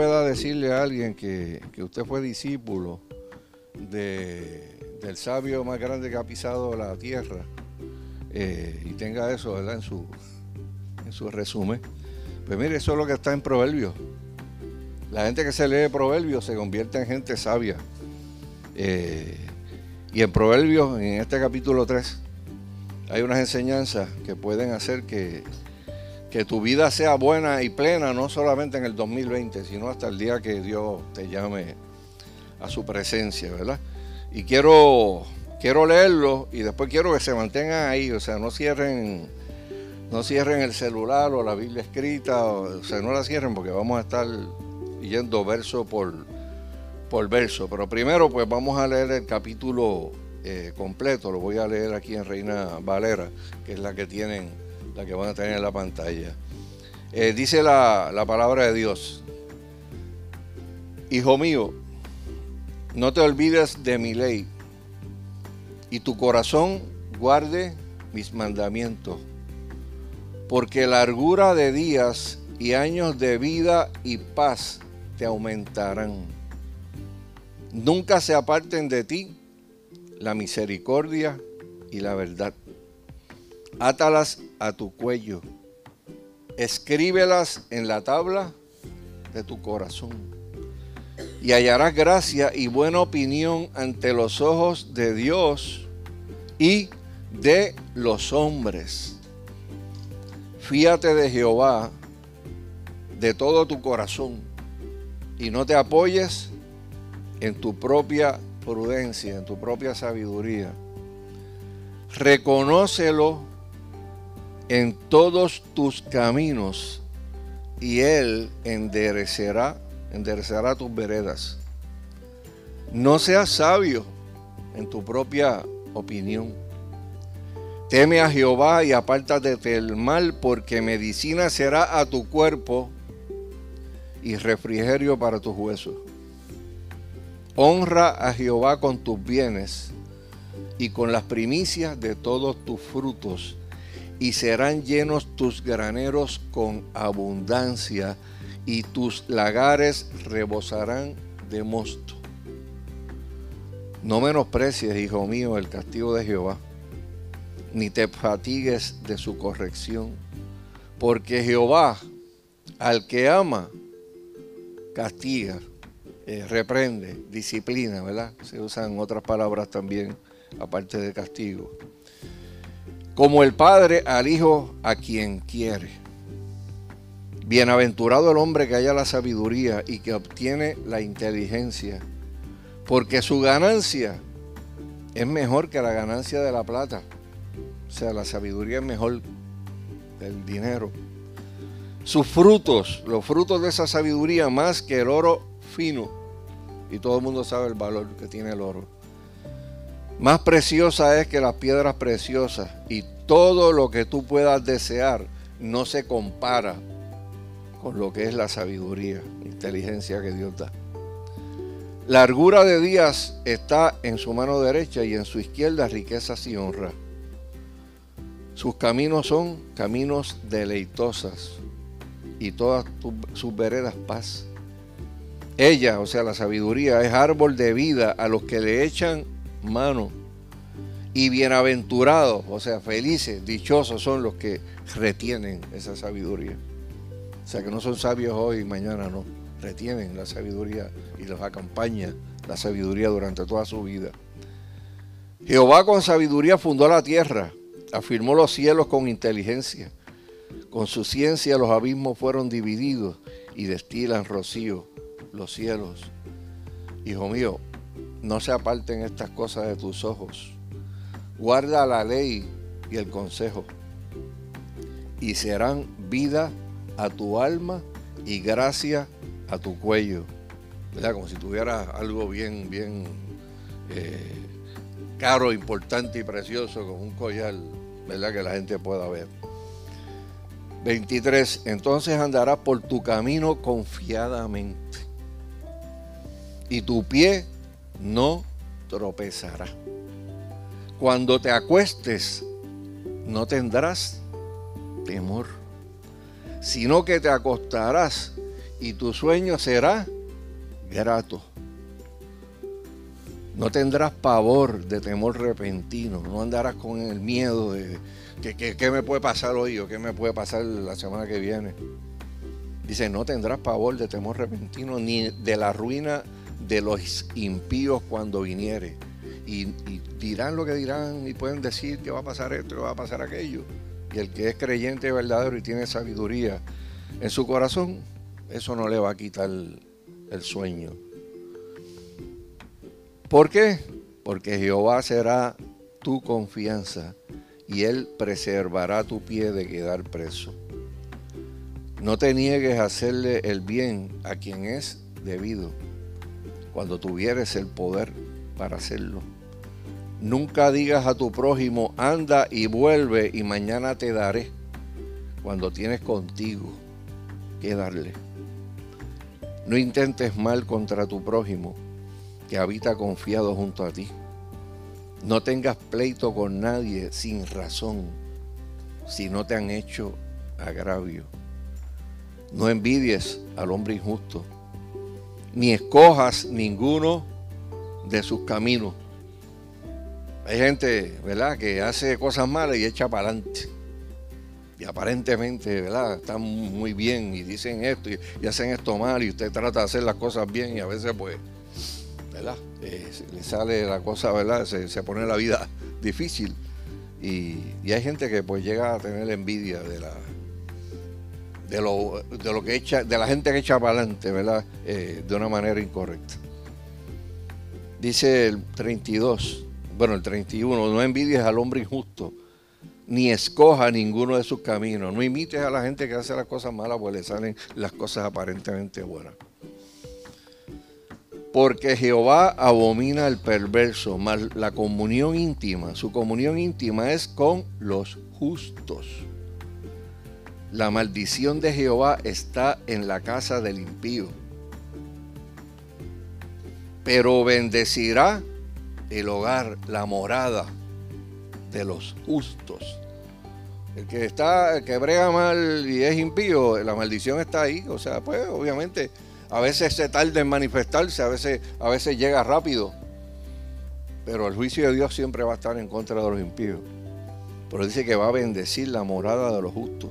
pueda decirle a alguien que, usted fue discípulo del sabio más grande que ha pisado la tierra eh, y tenga eso. En, su, en su resumen, pues mire, eso es lo que está en Proverbios. La gente que se lee Proverbios se convierte en gente sabia. Eh, y en Proverbios, en este capítulo 3, hay unas enseñanzas que pueden hacer que, que tu vida sea buena y plena, no solamente en el 2020, sino hasta el día que Dios te llame a su presencia, ¿verdad? Y quiero, quiero leerlo y después quiero que se mantengan ahí, o sea, no cierren, no cierren el celular o la Biblia escrita, o, sea, no la cierren porque vamos a estar yendo verso por, por verso. Pero primero, pues vamos a leer el capítulo eh, completo, lo voy a leer aquí en Reina Valera, que es la que tienen la que van a tener en la pantalla. Eh, dice la, la palabra de Dios, Hijo mío, no te olvides de mi ley y tu corazón guarde mis mandamientos, porque largura de días y años de vida y paz te aumentarán. Nunca se aparten de ti la misericordia y la verdad. Átalas a tu cuello. Escríbelas en la tabla de tu corazón. Y hallarás gracia y buena opinión ante los ojos de Dios y de los hombres. Fíate de Jehová de todo tu corazón y no te apoyes en tu propia prudencia, en tu propia sabiduría. Reconócelo en todos tus caminos y Él enderecerá, tus veredas. No seas sabio en tu propia opinión. Teme a Jehová y apártate del mal, porque medicina será a tu cuerpo y refrigerio para tus huesos. Honra a Jehová con tus bienes y con las primicias de todos tus frutos y serán llenos tus graneros con abundancia, y tus lagares rebosarán de mosto. No menosprecies, hijo mío, el castigo de Jehová, ni te fatigues de su corrección, porque Jehová, al que ama, castiga, eh, reprende, disciplina, ¿verdad? Se usan otras palabras también, aparte de castigo como el Padre al Hijo a quien quiere. Bienaventurado el hombre que haya la sabiduría y que obtiene la inteligencia, porque su ganancia es mejor que la ganancia de la plata. O sea, la sabiduría es mejor del dinero. Sus frutos, los frutos de esa sabiduría, más que el oro fino. Y todo el mundo sabe el valor que tiene el oro. Más preciosa es que las piedras preciosas y todo lo que tú puedas desear no se compara con lo que es la sabiduría, inteligencia que Dios da. Largura de días está en su mano derecha y en su izquierda riquezas y honra. Sus caminos son caminos deleitosas y todas sus veredas paz. Ella, o sea, la sabiduría, es árbol de vida a los que le echan mano. Y bienaventurados, o sea, felices, dichosos son los que retienen esa sabiduría. O sea, que no son sabios hoy y mañana, no. Retienen la sabiduría y los acompaña la sabiduría durante toda su vida. Jehová con sabiduría fundó la tierra, afirmó los cielos con inteligencia. Con su ciencia los abismos fueron divididos y destilan rocío los cielos. Hijo mío, no se aparten estas cosas de tus ojos. Guarda la ley y el consejo, y serán vida a tu alma y gracia a tu cuello. ¿Verdad? Como si tuviera algo bien, bien eh, caro, importante y precioso, como un collar, ¿verdad? Que la gente pueda ver. 23. Entonces andarás por tu camino confiadamente, y tu pie no tropezará. Cuando te acuestes, no tendrás temor, sino que te acostarás y tu sueño será grato. No tendrás pavor de temor repentino, no andarás con el miedo de que, me puede pasar hoy o qué me puede pasar la semana que viene. Dice, no tendrás pavor de temor repentino ni de la ruina de los impíos cuando viniere. Y, dirán lo que dirán y pueden decir que va a pasar esto, que va a pasar aquello. Y el que es creyente verdadero y tiene sabiduría en su corazón, eso no le va a quitar el sueño. ¿Por qué? Porque Jehová será tu confianza y Él preservará tu pie de quedar preso. No te niegues a hacerle el bien a quien es debido, cuando tuvieres el poder para hacerlo. Nunca digas a tu prójimo, anda y vuelve y mañana te daré, cuando tienes contigo que darle. No intentes mal contra tu prójimo que habita confiado junto a ti. No tengas pleito con nadie sin razón, si no te han hecho agravio. No envidies al hombre injusto, ni escojas ninguno de sus caminos. Hay gente, ¿verdad?, que hace cosas malas y echa para adelante. Y aparentemente, ¿verdad?, están muy bien y dicen esto y, y hacen esto mal y usted trata de hacer las cosas bien y a veces pues eh, le sale la cosa, ¿verdad? Se, pone la vida difícil. Y, hay gente que pues llega a tener envidia de la de lo, de lo que echa, de la gente que echa para adelante, ¿verdad? Eh, de una manera incorrecta. Dice el 32, bueno, el 31, no envidies al hombre injusto, ni escoja ninguno de sus caminos, no imites a la gente que hace las cosas malas, pues le salen las cosas aparentemente buenas. Porque Jehová abomina al perverso, mas la comunión íntima, su comunión íntima es con los justos. La maldición de Jehová está en la casa del impío, pero bendecirá el hogar, la morada de los justos. El que está, que brega mal y es impío, la maldición está ahí. O sea, pues obviamente a veces se tarda en manifestarse, a veces, a veces llega rápido. Pero el juicio de Dios siempre va a estar en contra de los impíos. Pero dice que va a bendecir la morada de los justos.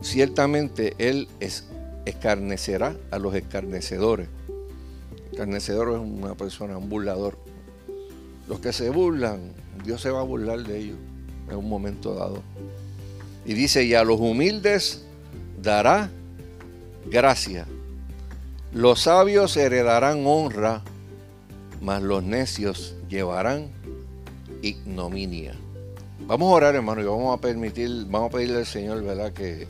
Ciertamente Él es, escarnecerá a los escarnecedores. Escarnecedor es una persona, un burlador. Los que se burlan, Dios se va a burlar de ellos en un momento dado. Y dice, y a los humildes dará gracia. Los sabios heredarán honra, mas los necios llevarán ignominia. Vamos a orar, hermano, y vamos a permitir, vamos a pedirle al Señor, ¿verdad? Que,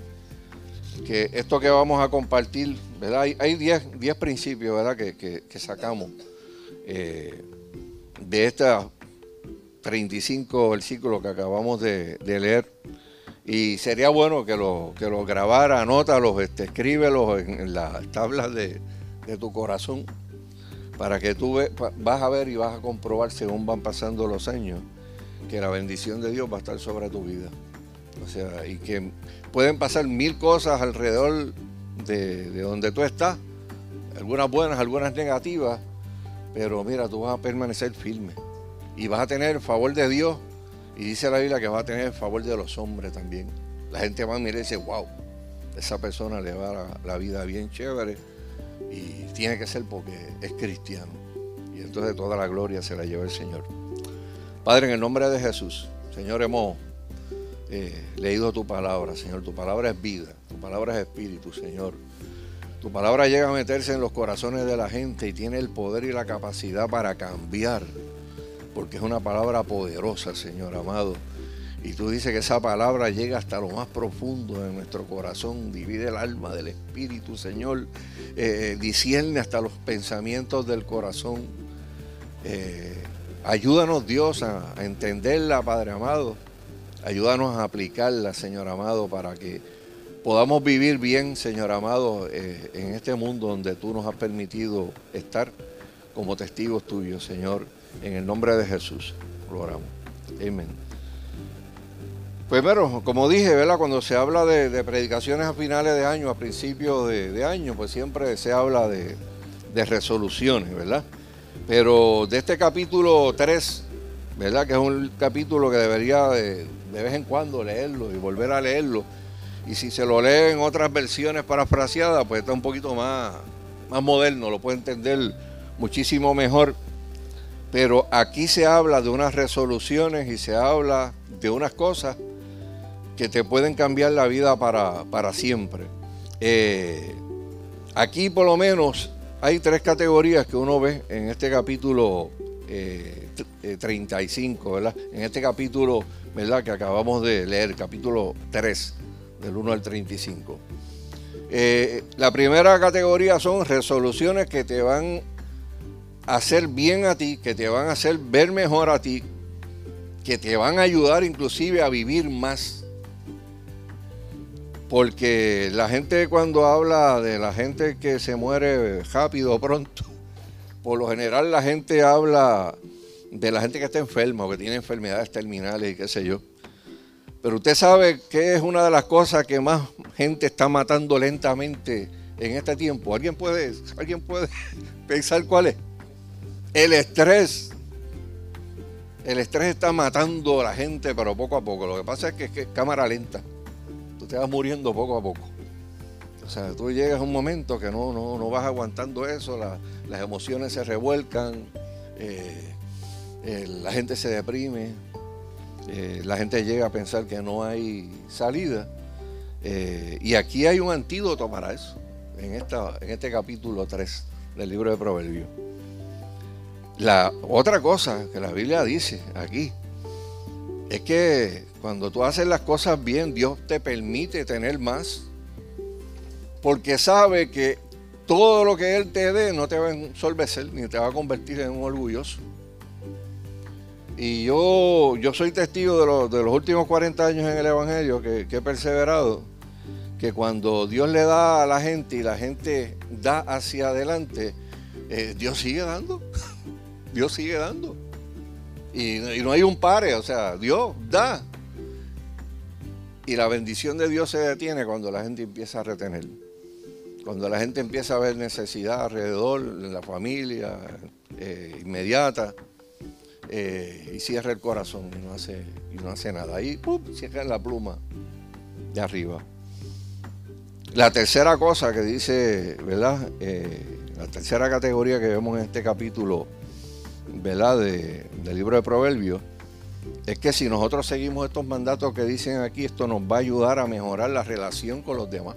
que esto que vamos a compartir, ¿verdad? Hay 10 principios, ¿verdad? Que, sacamos eh, de estos 35 versículos que acabamos de, leer. Y sería bueno que lo, que lo grabara, anótalos, este, escríbelos en, en las tablas de, de tu corazón para que tú vas a ver y vas a comprobar según van pasando los años que la bendición de Dios va a estar sobre tu vida. O sea, y que pueden pasar mil cosas alrededor de, de donde tú estás, algunas buenas, algunas negativas, pero mira, tú vas a permanecer firme y vas a tener el favor de Dios. Y dice la Biblia que vas a tener el favor de los hombres también. La gente va a mirar y dice, wow, esa persona le va la, la vida bien chévere y tiene que ser porque es cristiano. Y entonces toda la gloria se la lleva el Señor. Padre, en el nombre de Jesús, Señor, hemos eh, leído tu palabra, Señor. Tu palabra es vida, tu palabra es espíritu, Señor. Tu palabra llega a meterse en los corazones de la gente y tiene el poder y la capacidad para cambiar, porque es una palabra poderosa, Señor amado. Y tú dices que esa palabra llega hasta lo más profundo de nuestro corazón, divide el alma del espíritu, Señor, eh, discierne hasta los pensamientos del corazón. Eh, ayúdanos Dios a, entenderla, Padre amado. Ayúdanos a aplicarla, Señor amado, para que podamos vivir bien, Señor amado, eh, en este mundo donde tú nos has permitido estar como testigos tuyos, Señor. En el nombre de Jesús, lo oramos. Amén. Primero, como dije, ¿verdad? cuando se habla de, predicaciones a finales de año, a principios de, año, pues siempre se habla de, resoluciones, ¿verdad? Pero de este capítulo 3, ¿verdad? Que es un capítulo que debería de, de vez en cuando leerlo y volver a leerlo. Y si se lo lee en otras versiones parafraseadas, pues está un poquito más, más moderno, lo puede entender muchísimo mejor. Pero aquí se habla de unas resoluciones y se habla de unas cosas que te pueden cambiar la vida para, siempre. Eh, aquí por lo menos hay tres categorías que uno ve en este capítulo 35, eh, ¿verdad? En este capítulo, ¿verdad? Que acabamos de leer, capítulo 3, del 1 al 35. Eh, la primera categoría son resoluciones que te van a hacer bien a ti, que te van a hacer ver mejor a ti, que te van a ayudar inclusive a vivir más. Porque la gente cuando habla de la gente que se muere rápido pronto, por lo general la gente habla de la gente que está enferma o que tiene enfermedades terminales y qué sé yo. Pero usted sabe que es una de las cosas que más gente está matando lentamente en este tiempo. ¿Alguien puede, alguien puede pensar cuál es? El estrés. El estrés está matando a la gente, pero poco a poco. Lo que pasa es que es, cámara lenta te vas muriendo poco a poco. O sea, tú llegas a un momento que no, no, vas aguantando eso, las emociones se revuelcan, eh, la gente se deprime, eh, la gente llega a pensar que no hay salida. Eh, y aquí hay un antídoto para eso, en, esta, en este capítulo 3 del libro de Proverbios. La otra cosa que la Biblia dice aquí es que cuando tú haces las cosas bien, Dios te permite tener más. Porque sabe que todo lo que Él te dé no te va a ensolvecer ni te va a convertir en un orgulloso. Y yo, yo soy testigo de, los últimos 40 años en el Evangelio que, he perseverado, que cuando Dios le da a la gente y la gente da hacia adelante, eh, Dios sigue dando. Dios sigue dando. Y, y, no hay un pare, o sea, Dios da. Y la bendición de Dios se detiene cuando la gente empieza a retener. Cuando la gente empieza a ver necesidad alrededor, en la familia, eh, inmediata, eh, y cierra el corazón y no hace, y no hace nada. Ahí cierra la pluma de arriba. La tercera cosa que dice, ¿verdad? Eh, la tercera categoría que vemos en este capítulo, ¿verdad? del libro de Proverbios es que si nosotros seguimos estos mandatos que dicen aquí, esto nos va a ayudar a mejorar la relación con los demás.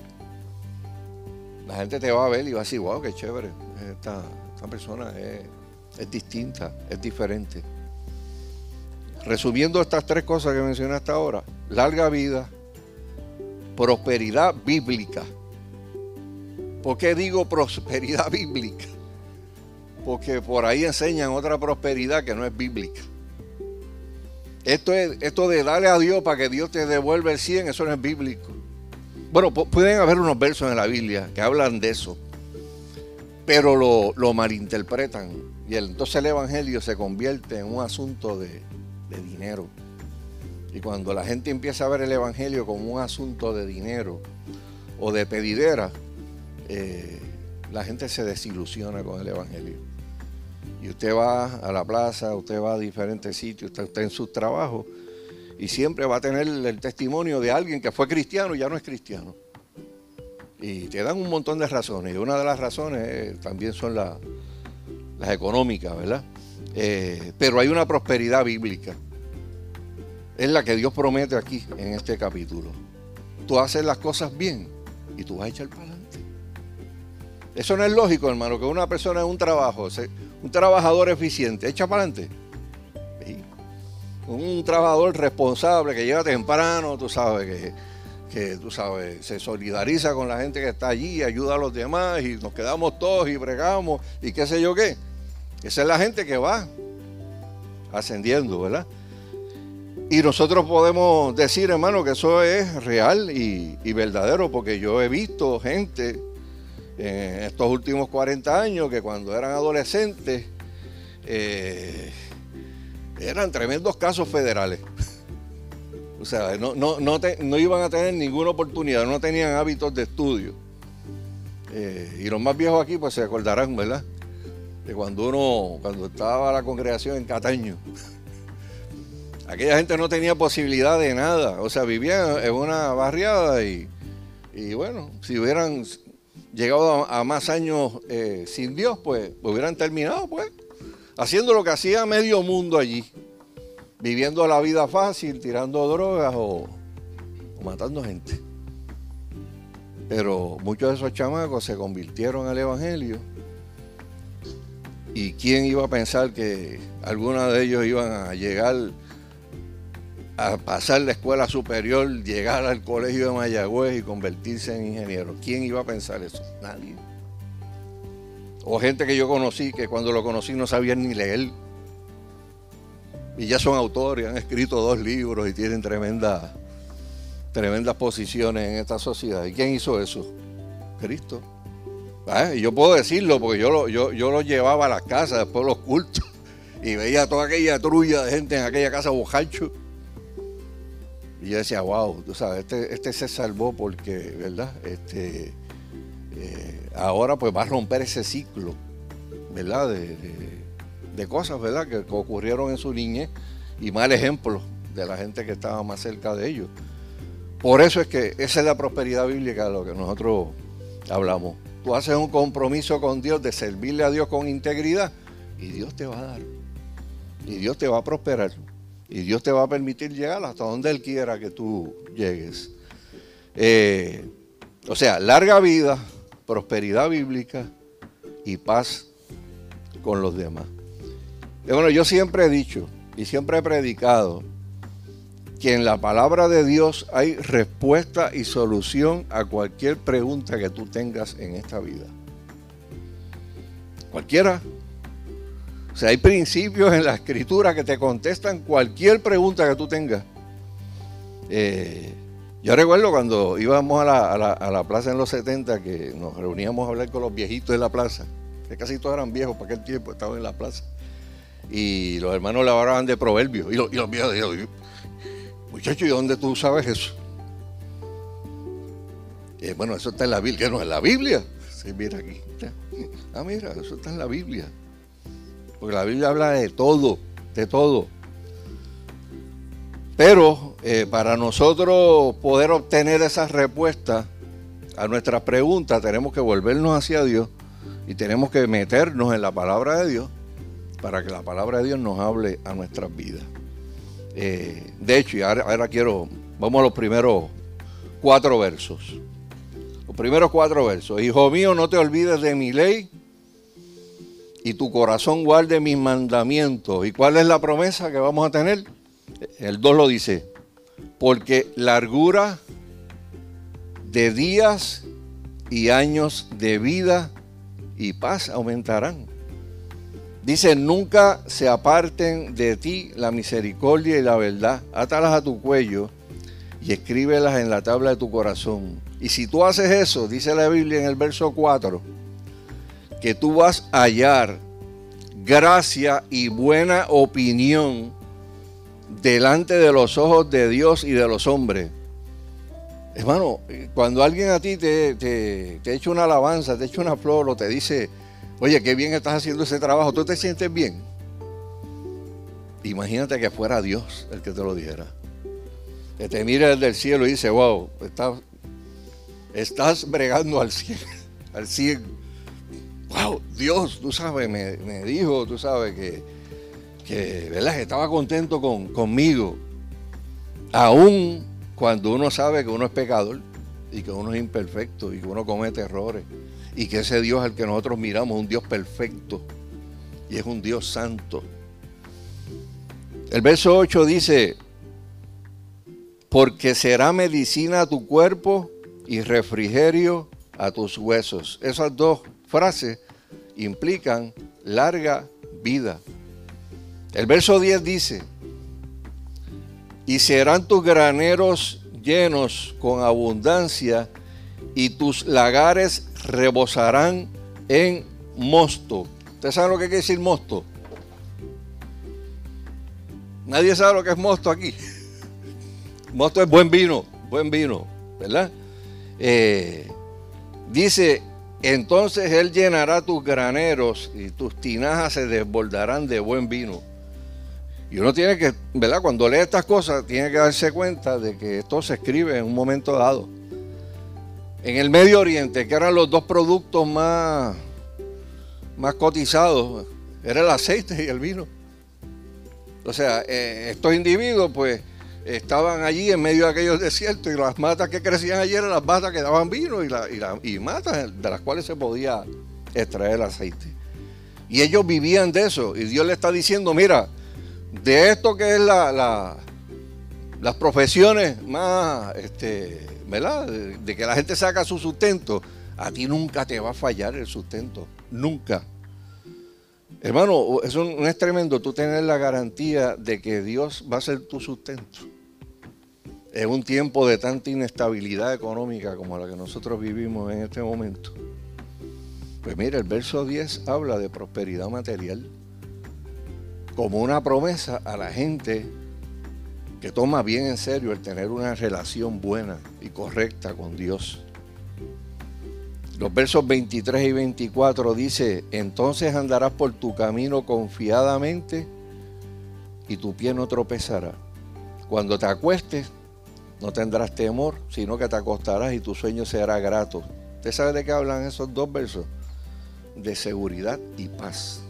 La gente te va a ver y va a decir, wow, qué chévere, esta, persona es, es distinta, es diferente. Resumiendo estas tres cosas que mencioné hasta ahora, larga vida, prosperidad bíblica. ¿Por qué digo prosperidad bíblica? Porque por ahí enseñan otra prosperidad que no es bíblica. Esto, es, esto de darle a Dios para que Dios te devuelva el 100, eso no es bíblico. Bueno, pueden haber unos versos en la Biblia que hablan de eso, pero lo, malinterpretan. Y entonces el Evangelio se convierte en un asunto de, dinero. Y cuando la gente empieza a ver el Evangelio como un asunto de dinero o de pedidera, eh, la gente se desilusiona con el Evangelio y usted va a la plaza, usted va a diferentes sitios, usted está en sus trabajos y siempre va a tener el testimonio de alguien que fue cristiano y ya no es cristiano. Y te dan un montón de razones y una de las razones eh, también son las económicas, ¿verdad? Eh, pero hay una prosperidad bíblica. Es la que Dios promete aquí en este capítulo. Tú haces las cosas bien y tú vas a echar para adelante. Eso no es lógico, hermano, que una persona en un trabajo, un trabajador eficiente, echa para adelante. Un trabajador responsable que llega temprano, tú sabes, que, tú sabes, se solidariza con la gente que está allí, ayuda a los demás y nos quedamos todos y bregamos y qué sé yo qué. Esa es la gente que va ascendiendo, ¿verdad? Y nosotros podemos decir, hermano, que eso es real y, verdadero, porque yo he visto gente en estos últimos 40 años que cuando eran adolescentes eh, eran tremendos casos federales. O sea, no, no, no, iban a tener ninguna oportunidad, no tenían hábitos de estudio. Eh, y los más viejos aquí, pues se acordarán, ¿verdad? De cuando uno, cuando estaba la congregación en Cataño, aquella gente no tenía posibilidad de nada. O sea, vivían en una barriada y, bueno, si hubieran llegado a, más años eh, sin Dios, pues hubieran terminado, pues, haciendo lo que hacía medio mundo allí viviendo la vida fácil, tirando drogas o, matando gente. Pero muchos de esos chamacos se convirtieron al Evangelio. ¿Y quién iba a pensar que algunos de ellos iban a llegar a pasar la escuela superior, llegar al colegio de Mayagüez y convertirse en ingeniero? ¿Quién iba a pensar eso? Nadie. O gente que yo conocí que cuando lo conocí no sabían ni leer y ya son autores, han escrito dos libros y tienen tremendas tremendas posiciones en esta sociedad. ¿Y quién hizo eso? Cristo. Ah, y yo puedo decirlo porque yo lo, yo, yo lo llevaba a las casas después de los cultos y veía toda aquella trulla de gente en aquella casa bojacho. Y yo decía, wow, tú sabes, este, este se salvó porque, ¿verdad? Este, eh, ahora pues va a romper ese ciclo, ¿verdad? de, cosas, ¿verdad?, que, ocurrieron en su niñez y mal ejemplo de la gente que estaba más cerca de ellos. Por eso es que esa es la prosperidad bíblica de lo que nosotros hablamos. Tú haces un compromiso con Dios de servirle a Dios con integridad y Dios te va a dar. Y Dios te va a prosperar. Y Dios te va a permitir llegar hasta donde Él quiera que tú llegues. Eh, o sea, larga vida, prosperidad bíblica y paz con los demás. Bueno, yo siempre he dicho y siempre he predicado que en la palabra de Dios hay respuesta y solución a cualquier pregunta que tú tengas en esta vida. Cualquiera. O sea, hay principios en la escritura que te contestan cualquier pregunta que tú tengas. Eh, yo recuerdo cuando íbamos a la, a la, plaza en los 70 que nos reuníamos a hablar con los viejitos de la plaza, que casi todos eran viejos para aquel tiempo, estaban en la plaza y los hermanos le de proverbios. Y los, y los viejos dijeron, muchachos, ¿y dónde tú sabes eso? bueno, eso está en la Biblia. ¿Qué no? ¿En la Biblia? Sí, mira aquí. Ah, mira, eso está en la Biblia. Porque la Biblia habla de todo, de todo. Pero eh, para nosotros poder obtener esas respuestas a nuestras preguntas, tenemos que volvernos hacia Dios y tenemos que meternos en la palabra de Dios para que la palabra de Dios nos hable a nuestras vidas. Eh, de hecho, y ahora, quiero, vamos a los primeros cuatro versos. Los primeros cuatro versos. Hijo mío, no te olvides de mi ley y tu corazón guarde mis mandamientos. ¿Y cuál es la promesa que vamos a tener? El 2 lo dice, porque largura de días y años de vida y paz aumentarán. Dice, nunca se aparten de ti la misericordia y la verdad. Átalas a tu cuello y escríbelas en la tabla de tu corazón. Y si tú haces eso, dice la Biblia en el verso 4, que tú vas a hallar gracia y buena opinión delante de los ojos de Dios y de los hombres. Hermano, cuando alguien a ti te, te, te echa una alabanza, te echa una flor o te dice, Oye, qué bien estás haciendo ese trabajo. ¿Tú te sientes bien? Imagínate que fuera Dios el que te lo dijera. Que te mire desde el cielo y dice, wow, estás, estás bregando al cielo, al cielo. Wow, Dios, tú sabes, me, dijo, tú sabes que, que ¿verdad? estaba contento con, conmigo. Aún cuando uno sabe que uno es pecador y que uno es imperfecto y que uno comete errores y que ese Dios al que nosotros miramos es un Dios perfecto y es un Dios santo. El verso 8 dice, porque será medicina a tu cuerpo y refrigerio a tus huesos. Esas dos frases implican larga vida. El verso 10 dice, y serán tus graneros llenos con abundancia y tus lagares rebosarán en mosto. ¿Ustedes saben lo que quiere decir mosto? Nadie sabe lo que es mosto aquí. Mosto es buen vino, buen vino, ¿verdad? Eh, dice, entonces Él llenará tus graneros y tus tinajas se desbordarán de buen vino. Y uno tiene que, ¿verdad? Cuando lee estas cosas, tiene que darse cuenta de que esto se escribe en un momento dado. En el Medio Oriente, que eran los dos productos más, más cotizados, era el aceite y el vino. O sea, eh, estos individuos, pues, estaban allí en medio de aquellos desiertos y las matas que crecían allí eran las matas que daban vino y, y, matas de las cuales se podía extraer el aceite. Y ellos vivían de eso. Y Dios le está diciendo, mira, de esto que es la, las profesiones más, este, ¿verdad? De, que la gente saca su sustento, a ti nunca te va a fallar el sustento, nunca. Hermano, es, un, es tremendo tú tener la garantía de que Dios va a ser tu sustento. En un tiempo de tanta inestabilidad económica como la que nosotros vivimos en este momento. Pues mira, el verso 10 habla de prosperidad material como una promesa a la gente que toma bien en serio el tener una relación buena y correcta con Dios. Los versos 23 y 24 dice, entonces andarás por tu camino confiadamente y tu pie no tropezará. Cuando te acuestes, no tendrás temor, sino que te acostarás y tu sueño será grato. ¿Usted sabe de qué hablan esos dos versos? De seguridad y paz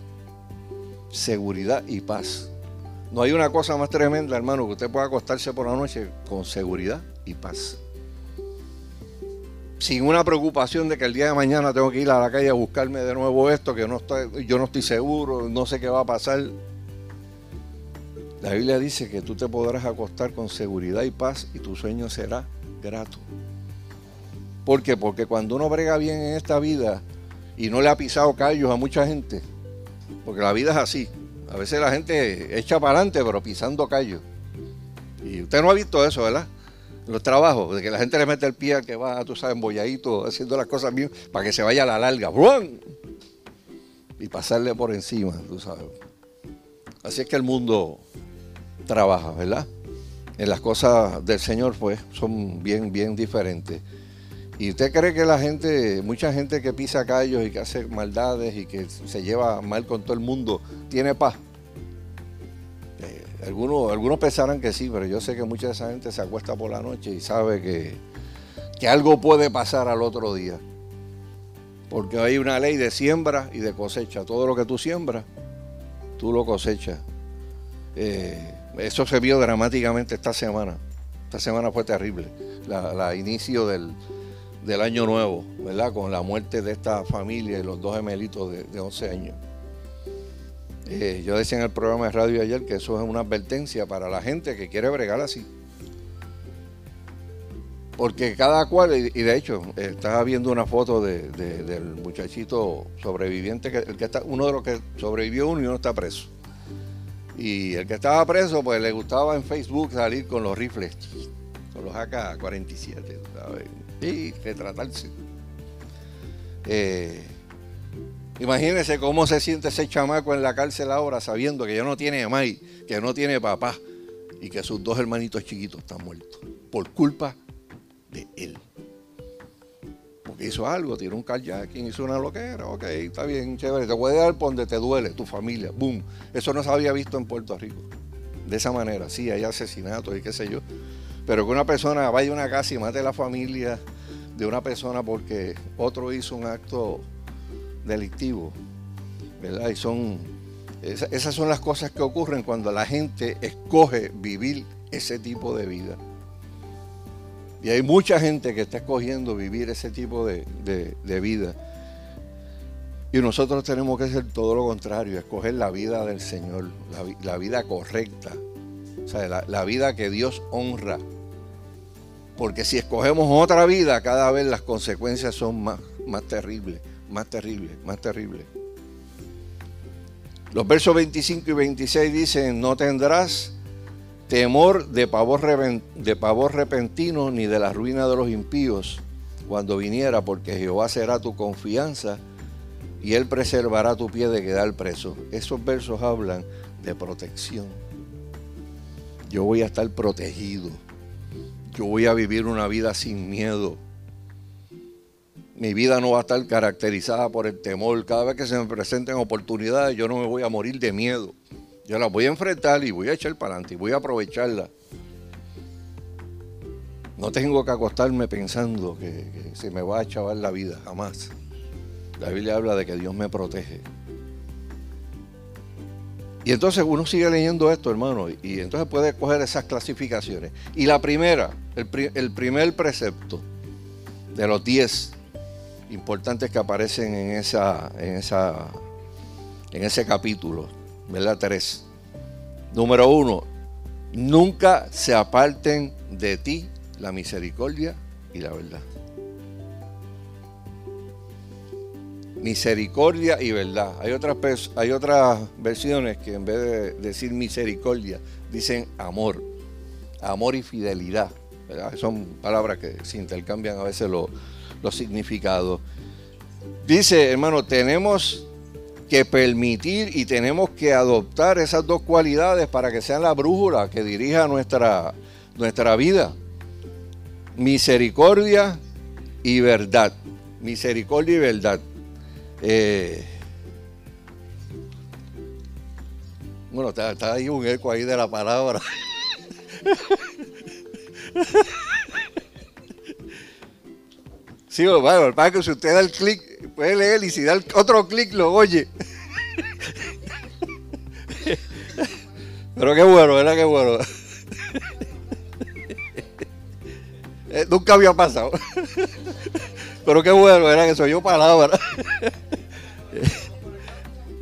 seguridad y paz. No hay una cosa más tremenda, hermano, que usted pueda acostarse por la noche con seguridad y paz. Sin una preocupación de que el día de mañana tengo que ir a la calle a buscarme de nuevo esto, que no estoy, yo no estoy seguro, no sé qué va a pasar. La Biblia dice que tú te podrás acostar con seguridad y paz y tu sueño será grato. ¿Por qué? Porque cuando uno brega bien en esta vida y no le ha pisado callos a mucha gente, porque la vida es así. A veces la gente echa para adelante, pero pisando callo. Y usted no ha visto eso, ¿verdad? Los trabajos, de que la gente le mete el pie al que va, tú sabes, embolladito, haciendo las cosas bien, para que se vaya a la larga. ¡Brum! Y pasarle por encima, tú sabes. Así es que el mundo trabaja, ¿verdad? En las cosas del Señor, pues, son bien, bien diferentes. ¿Y usted cree que la gente, mucha gente que pisa callos y que hace maldades y que se lleva mal con todo el mundo, tiene paz? Eh, algunos, algunos pensarán que sí, pero yo sé que mucha de esa gente se acuesta por la noche y sabe que, que algo puede pasar al otro día. Porque hay una ley de siembra y de cosecha. Todo lo que tú siembras, tú lo cosechas. Eh, eso se vio dramáticamente esta semana. Esta semana fue terrible. La, inicio del, del año nuevo, ¿verdad? Con la muerte de esta familia y los dos gemelitos de, 11 años. Eh, yo decía en el programa de radio ayer que eso es una advertencia para la gente que quiere bregar así. Porque cada cual, y de hecho, estaba viendo una foto del muchachito sobreviviente, que, el que está, uno de los que sobrevivió uno y uno está preso. Y el que estaba preso, pues le gustaba en Facebook salir con los rifles, con los AK-47, ¿sabes? Y retratarse. Eh, imagínense cómo se siente ese chamaco en la cárcel ahora sabiendo que ya no tiene mamá, que no tiene papá y que sus dos hermanitos chiquitos están muertos por culpa de él. Porque hizo algo, tiró un quien hizo una loquera, ok, está bien, chévere, te puede dar por donde te duele, tu familia, boom. Eso no se había visto en Puerto Rico. De esa manera, sí, hay asesinatos y qué sé yo, pero que una persona vaya a una casa y mate a la familia de una persona porque otro hizo un acto delictivo, ¿verdad? Y son, esas son las cosas que ocurren cuando la gente escoge vivir ese tipo de vida. Y hay mucha gente que está escogiendo vivir ese tipo de, vida. Y nosotros tenemos que hacer todo lo contrario, escoger la vida del Señor, la vida correcta, o sea, la, vida que Dios honra. Porque si escogemos otra vida, cada vez las consecuencias son más, más terribles, más terribles, más terribles. Los versos 25 y 26 dicen, no tendrás temor de pavor, de pavor repentino ni de la ruina de los impíos cuando viniera, porque Jehová será tu confianza y él preservará tu pie de quedar preso. Esos versos hablan de protección yo voy a estar protegido. yo voy a vivir una vida sin miedo. Mi vida no va a estar caracterizada por el temor. Cada vez que se me presenten oportunidades, yo no me voy a morir de miedo. Yo las voy a enfrentar y voy a echar para adelante y voy a aprovecharla. No tengo que acostarme pensando que, se me va a chavar la vida, jamás. La Biblia habla de que Dios me protege. Y entonces uno sigue leyendo esto, hermano, y entonces puede coger esas clasificaciones. Y la primera, el, primer precepto de los diez importantes que aparecen en, esa, en, esa, en ese capítulo, ¿verdad? Tres. Número uno, nunca se aparten de ti la misericordia y la verdad. Misericordia y verdad. Hay otras, hay otras versiones que en vez de decir misericordia, dicen amor. Amor y fidelidad. Son palabras que se intercambian a veces los significados. Dice, hermano, tenemos que permitir y tenemos que adoptar esas dos cualidades para que sean la brújula que dirija nuestra, nuestra vida. Misericordia y verdad. Misericordia y verdad. Eh, bueno, está, ahí un eco ahí de la palabra. Sí, bueno, para que si usted da el clic, puede leer y si da otro clic lo oye. Pero qué bueno, ¿verdad? Qué bueno. Eh, nunca había pasado. Pero qué bueno, ¿verdad? Que soy yo palabra.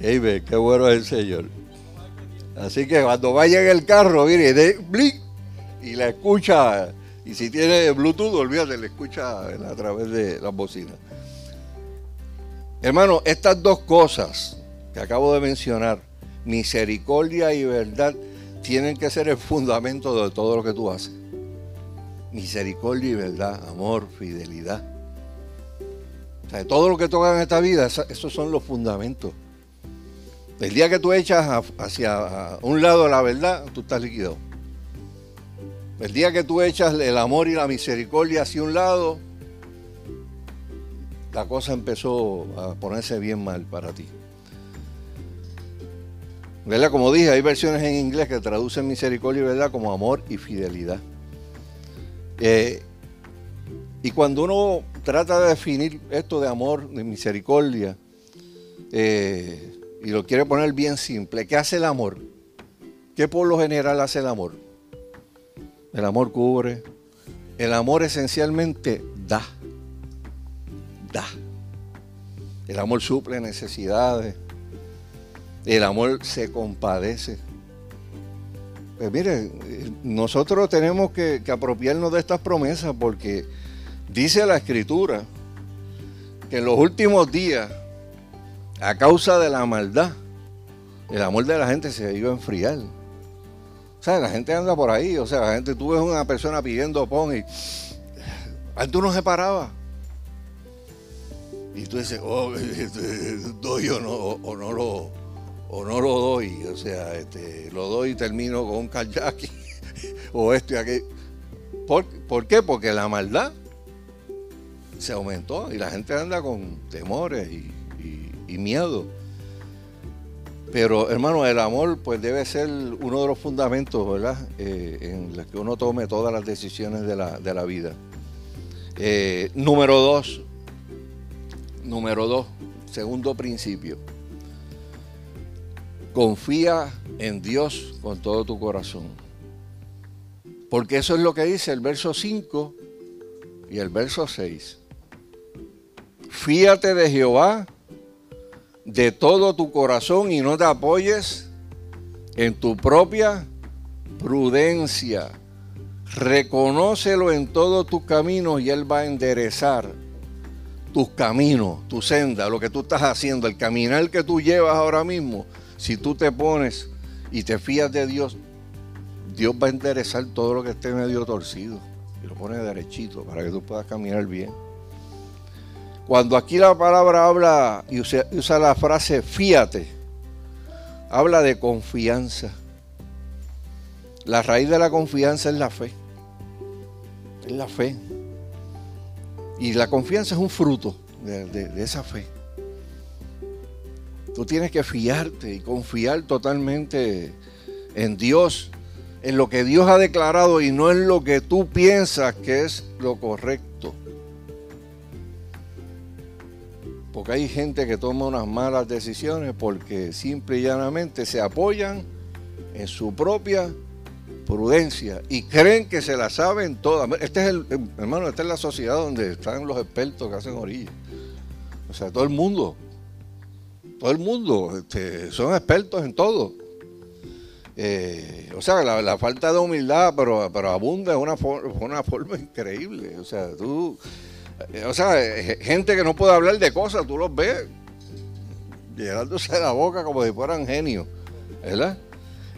Ey, qué bueno es el Señor. Así que cuando vaya en el carro, mire, de blic y la escucha. Y si tiene Bluetooth, olvídate, le escucha a través de las bocinas. Hermano, estas dos cosas que acabo de mencionar, misericordia y verdad, tienen que ser el fundamento de todo lo que tú haces. Misericordia y verdad, amor, fidelidad. O sea, todo lo que toca en esta vida, esos son los fundamentos. El día que tú echas hacia un lado la verdad, tú estás liquidado. El día que tú echas el amor y la misericordia hacia un lado, la cosa empezó a ponerse bien mal para ti. ¿Verdad? Como dije, hay versiones en inglés que traducen misericordia y verdad como amor y fidelidad. Eh, y cuando uno trata de definir esto de amor, de misericordia, eh, y lo quiere poner bien simple. ¿Qué hace el amor? ¿Qué por lo general hace el amor? El amor cubre. El amor esencialmente da. Da. El amor suple necesidades. El amor se compadece. Pues mire, nosotros tenemos que, que apropiarnos de estas promesas porque dice la escritura que en los últimos días a causa de la maldad, el amor de la gente se iba a enfriar. O sea, la gente anda por ahí, o sea, la gente, tú ves una persona pidiendo pon y antes uno se paraba. Y tú dices, oh, doy o no, o no lo, o no lo doy. O sea, este, lo doy y termino con un kayaki o esto y aquello. ¿Por, ¿Por qué? Porque la maldad se aumentó y la gente anda con temores y y miedo. Pero hermano, el amor pues debe ser uno de los fundamentos, ¿verdad? Eh, en los que uno tome todas las decisiones de la, vida. Eh, número dos, número dos, segundo principio. Confía en Dios con todo tu corazón. Porque eso es lo que dice el verso 5 y el verso 6. Fíate de Jehová de todo tu corazón y no te apoyes en tu propia prudencia. Reconócelo en todos tus caminos y Él va a enderezar tus caminos, tu senda, lo que tú estás haciendo, el caminar que tú llevas ahora mismo. Si tú te pones y te fías de Dios, Dios va a enderezar todo lo que esté medio torcido y lo pone derechito para que tú puedas caminar bien. Cuando aquí la palabra habla y usa, la frase fíate, habla de confianza. La raíz de la confianza es la fe. Es la fe. Y la confianza es un fruto de, esa fe. Tú tienes que fiarte y confiar totalmente en Dios, en lo que Dios ha declarado y no en lo que tú piensas que es lo correcto. Porque hay gente que toma unas malas decisiones porque simple y llanamente se apoyan en su propia prudencia y creen que se la saben todas. Este es el, hermano, esta es la sociedad donde están los expertos que hacen orillas. O sea, todo el mundo, todo el mundo este, son expertos en todo. Eh, o sea, la, falta de humildad, pero, pero abunda de una, forma increíble. O sea, tú, o sea, eh, gente que no puede hablar de cosas, tú los ves llenándose la boca como si fueran genios, ¿verdad?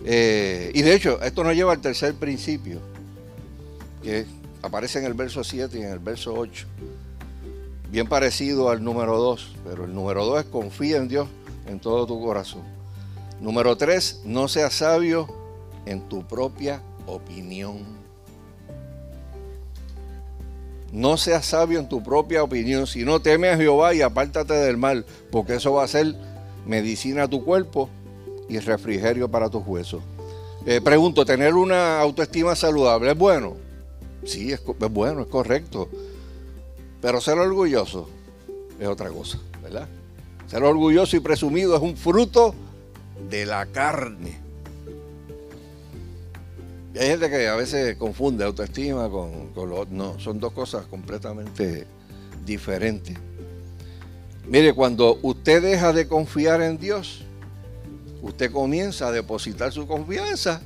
Eh, y de hecho, esto nos lleva al tercer principio, que aparece en el verso 7 y en el verso 8. Bien parecido al número 2, pero el número 2 es confía en Dios en todo tu corazón. Número 3, no seas sabio en tu propia opinión. No seas sabio en tu propia opinión, Si no teme a Jehová y apártate del mal, porque eso va a ser medicina a tu cuerpo y refrigerio para tus huesos. Eh, pregunto, ¿tener una autoestima saludable es bueno? Sí, es, bueno, es correcto. Pero ser orgulloso es otra cosa, ¿verdad? Ser orgulloso y presumido es un fruto de la carne. Hay gente que a veces confunde autoestima con, con lo No, son dos cosas completamente diferentes. Mire, cuando usted deja de confiar en Dios, usted comienza a depositar su confianza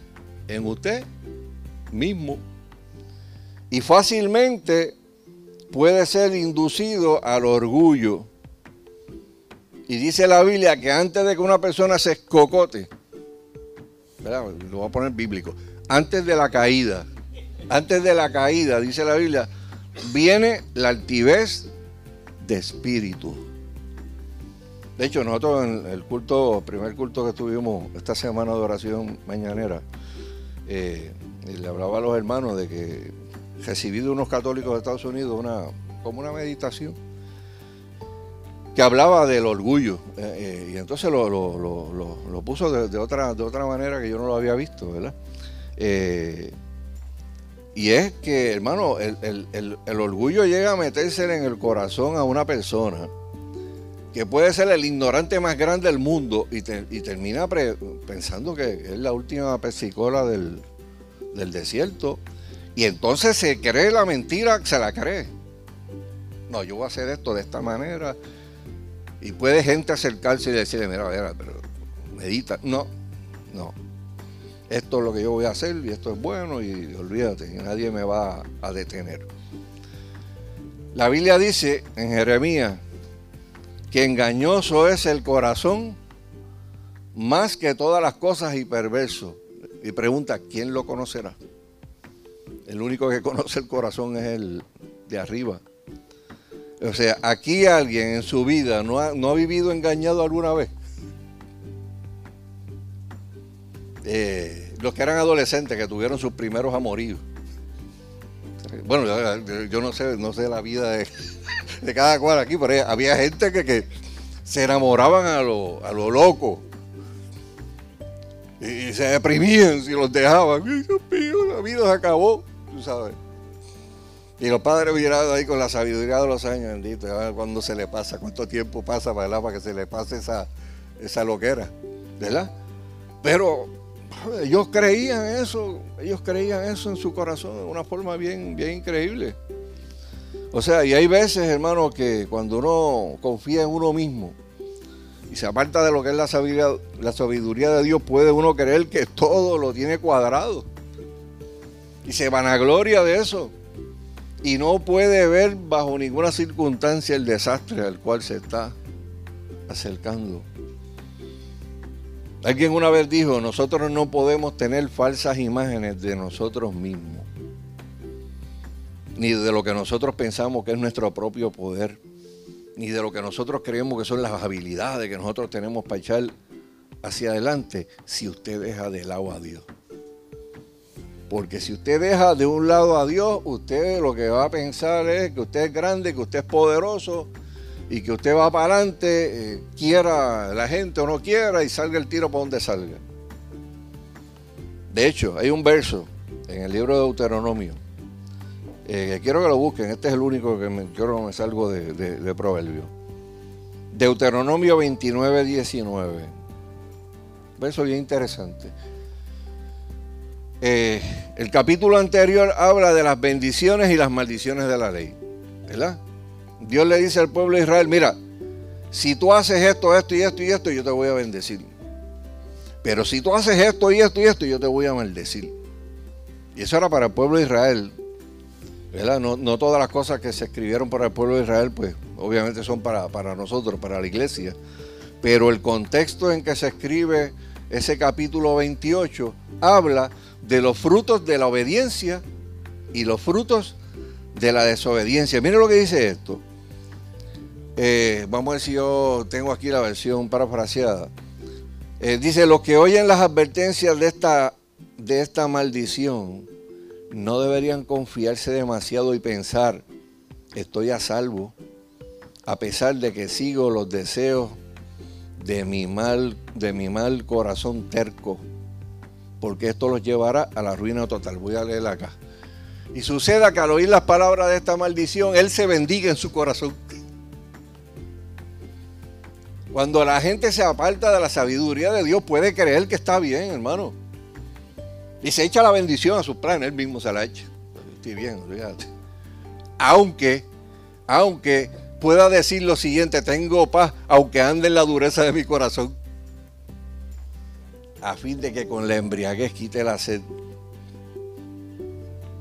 en usted mismo. Y fácilmente puede ser inducido al orgullo. Y dice la Biblia que antes de que una persona se escocote, lo voy a poner bíblico, antes de la caída, antes de la caída, dice la Biblia, viene la altivez de espíritu. De hecho, nosotros en el culto, primer culto que tuvimos esta semana de oración mañanera, eh, le hablaba a los hermanos de que recibí de unos católicos de Estados Unidos una, como una meditación que hablaba del orgullo. Eh, eh, y entonces lo, puso de, otra, de otra manera que yo no lo había visto, ¿verdad? Y es que, hermano, el, el orgullo llega a meterse en el corazón a una persona que puede ser el ignorante más grande del mundo y, termina pensando que es la última pesicola del, desierto. Y entonces se cree la mentira, se la cree. No, yo voy a hacer esto de esta manera. Y puede gente acercarse y decirle, mira, mira, pero medita. No, no. Esto es lo que yo voy a hacer y esto es bueno y olvídate, nadie me va a detener. La Biblia dice en Jeremías que engañoso es el corazón más que todas las cosas y perverso. Y pregunta, ¿quién lo conocerá? El único que conoce el corazón es el de arriba. O sea, aquí alguien en su vida no ha, no ha vivido engañado alguna vez. Los que eran adolescentes, que tuvieron sus primeros amoríos. Bueno, yo no sé, no sé la vida de, cada cual aquí, pero había gente que, se enamoraban a lo, a lo loco. Y, se deprimían si los dejaban. Dios mío, la vida se acabó, tú sabes. Y los padres miraban ahí con la sabiduría de los años, bendito, a cuándo se le pasa, cuánto tiempo pasa para que se le pase esa, esa loquera, ¿verdad? Pero ellos creían eso, ellos creían eso en su corazón de una forma bien, bien increíble. O sea, y hay veces, hermano, que cuando uno confía en uno mismo y se aparta de lo que es la sabiduría, la sabiduría de Dios, puede uno creer que todo lo tiene cuadrado. Y se vanagloria de eso. Y no puede ver bajo ninguna circunstancia el desastre al cual se está acercando. Alguien una vez dijo, nosotros no podemos tener falsas imágenes de nosotros mismos ni de lo que nosotros pensamos que es nuestro propio poder, ni de lo que nosotros creemos que son las habilidades que nosotros tenemos para echar hacia adelante si usted deja de lado a Dios. Porque si usted deja de un lado a Dios, usted lo que va a pensar es que usted es grande, que usted es poderoso y que usted va para adelante, eh, quiera la gente o no quiera, y salga el tiro por donde salga. De hecho, hay un verso en el libro de Deuteronomio, eh, quiero que lo busquen, este es el único que me, quiero me salgo de, de proverbio. Deuteronomio 29, 19. Verso bien interesante. Eh, el capítulo anterior habla de las bendiciones y las maldiciones de la ley. ¿Verdad? Dios le dice al pueblo de Israel, mira, si tú haces esto, esto y esto y esto, yo te voy a bendecir. Pero si tú haces esto y esto y esto, yo te voy a maldecir. Y eso era para el pueblo de Israel. ¿verdad? No, todas las cosas que se escribieron para el pueblo de Israel, pues obviamente son para, para nosotros, para la iglesia. Pero el contexto en que se escribe ese capítulo 28 habla de los frutos de la obediencia y los frutos de la desobediencia. Mire lo que dice esto. Eh, vamos a si yo tengo aquí la versión parafraseada. Eh, dice, los que oyen las advertencias de esta, de esta maldición no deberían confiarse demasiado y pensar, estoy a salvo, a pesar de que sigo los deseos de mi mal, de mi mal corazón terco, porque esto los llevará a la ruina total. Voy a leer acá. Y suceda que al oír las palabras de esta maldición, Él se bendiga en su corazón. Cuando la gente se aparta de la sabiduría de Dios, puede creer que está bien, hermano. Y se echa la bendición a sus planes, él mismo se la echa. Estoy bien, fíjate. Aunque, aunque pueda decir lo siguiente, tengo paz, aunque ande en la dureza de mi corazón. A fin de que con la embriaguez quite la sed.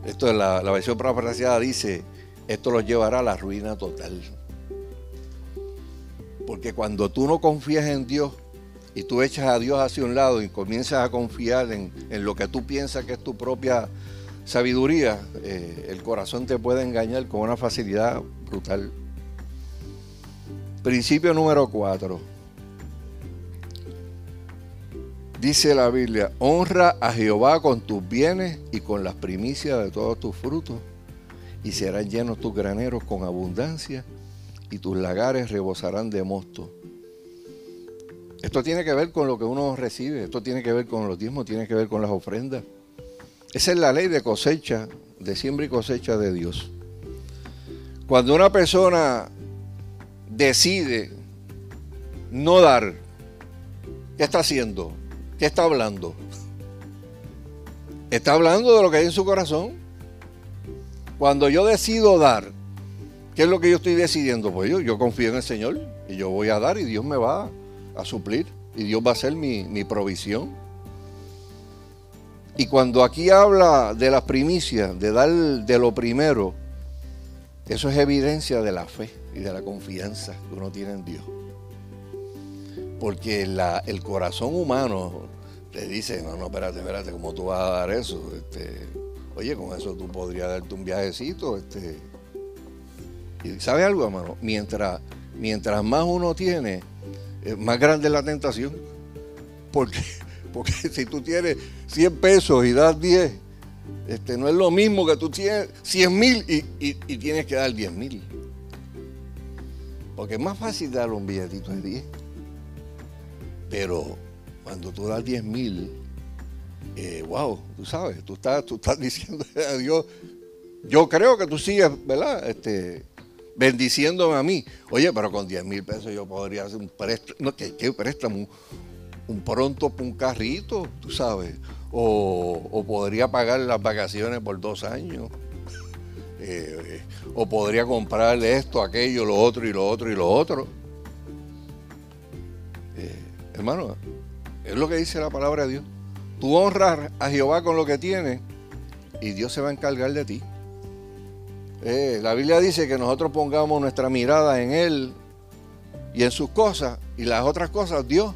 Esto es la, la versión parafraseada dice, esto los llevará a la ruina total. Porque cuando tú no confías en Dios y tú echas a Dios hacia un lado y comienzas a confiar en, lo que tú piensas que es tu propia sabiduría, eh, el corazón te puede engañar con una facilidad brutal. Principio número 4. Dice la Biblia, honra a Jehová con tus bienes y con las primicias de todos tus frutos, y serán llenos tus graneros con abundancia, y tus lagares rebosarán de mosto. Esto tiene que ver con lo que uno recibe, esto tiene que ver con los diezmos, tiene que ver con las ofrendas. Esa es la ley de cosecha, de siembra y cosecha de Dios. Cuando una persona decide no dar, ¿qué está haciendo? ¿Qué está hablando? Está hablando de lo que hay en su corazón. Cuando yo decido dar, ¿qué es lo que yo estoy decidiendo? Pues yo, yo confío en el Señor y yo voy a dar y Dios me va a suplir y Dios va a ser mi, mi provisión. Y cuando aquí habla de las primicias, de dar de lo primero, eso es evidencia de la fe y de la confianza que uno tiene en Dios. Porque el corazón humano te dice, no, no, espérate, espérate, ¿cómo tú vas a dar eso? Este, oye, con eso tú podrías darte un viajecito. Este, y ¿sabes algo, hermano? Mientras, mientras más uno tiene, eh, más grande es la tentación. Porque, porque si tú tienes 100 pesos y das 10, este, no es lo mismo que tú tienes 100 mil y, tienes que dar 10 mil. Porque es más fácil dar un billetito de 10. Pero cuando tú das 10 mil, eh, wow, tú sabes, tú estás, tú estás diciendo a Dios, yo creo que tú sigues, ¿verdad? Este, bendiciéndome a mí. Oye, pero con 10 mil pesos yo podría hacer un préstamo, no, ¿qué, préstamo? Un pronto un carrito, tú sabes o, podría pagar las vacaciones por dos años, eh, o podría comprarle esto, aquello, lo otro y lo otro y lo otro. Eh, hermano, es lo que dice la palabra de Dios. Tú honras a Jehová con lo que tienes y Dios se va a encargar de ti. Eh, la Biblia dice que nosotros pongamos nuestra mirada en Él y en sus cosas y las otras cosas Dios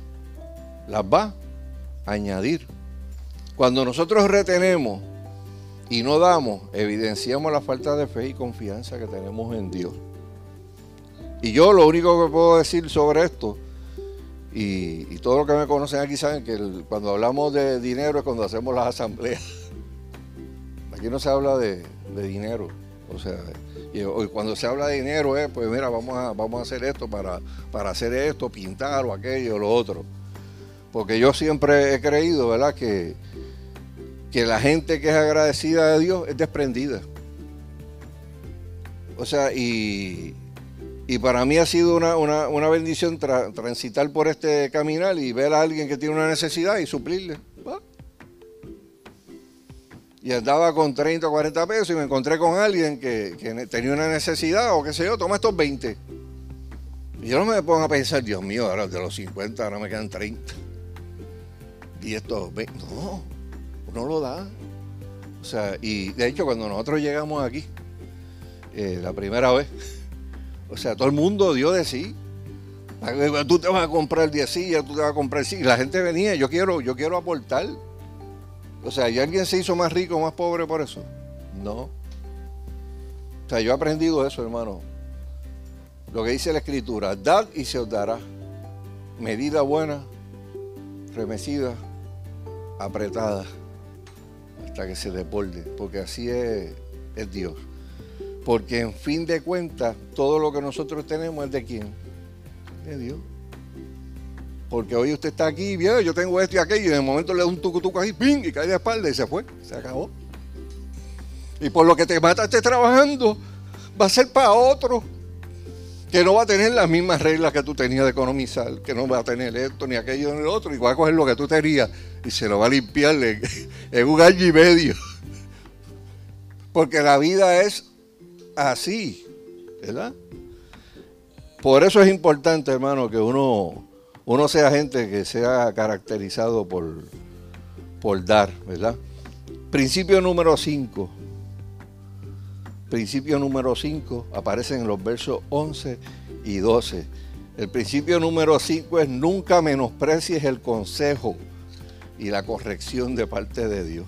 las va a añadir. Cuando nosotros retenemos y no damos, evidenciamos la falta de fe y confianza que tenemos en Dios. Y yo lo único que puedo decir sobre esto, y, todos los que me conocen aquí saben que cuando hablamos de dinero es cuando hacemos las asambleas. Aquí no se habla de, dinero. O sea, cuando se habla de dinero es, pues mira, vamos a, hacer esto para, hacer esto, pintar o aquello o lo otro. Porque yo siempre he creído, ¿verdad? Que, que la gente que es agradecida de Dios es desprendida. O sea, y, para mí ha sido una, bendición transitar por este caminar y ver a alguien que tiene una necesidad y suplirle. Y andaba con 30 o 40 pesos y me encontré con alguien que, tenía una necesidad o qué sé yo, toma estos 20. Y yo no me pongo a pensar, Dios mío, ahora de los 50 ahora me quedan 30. Y estos 20, no, uno lo da. O sea, y de hecho cuando nosotros llegamos aquí, eh, la primera vez, o sea, todo el mundo dio de sí. Tú te vas a comprar 10 sillas, tú te vas a comprar sí. Y la gente venía, yo quiero, yo quiero aportar. O sea, ¿y alguien se hizo más rico o más pobre por eso? No. O sea, yo he aprendido eso, hermano. Lo que dice la escritura, dad y se os dará. Medida buena, remecida, apretada, hasta que se desborde, porque así es, es Dios. Porque en fin de cuentas, todo lo que nosotros tenemos es de quién? De Dios. Porque hoy usted está aquí, bien, yo tengo esto y aquello, y el momento le da un tucu tucu ahí, ¡ping! y cae de espalda y se fue, se acabó. Y por lo que te mataste trabajando, va a ser para otro, que no va a tener las mismas reglas que tú tenías de economizar, que no va a tener esto, ni aquello, ni lo otro, y va a coger lo que tú tenías y se lo va a limpiar en un año y medio. Porque la vida es así, ¿verdad? Por eso es importante, hermano, que uno uno sea gente que sea caracterizado por, por dar, ¿verdad? Principio número 5. Principio número 5 aparece en los versos 11 y 12. El principio número 5 es nunca menosprecies el consejo y la corrección de parte de Dios.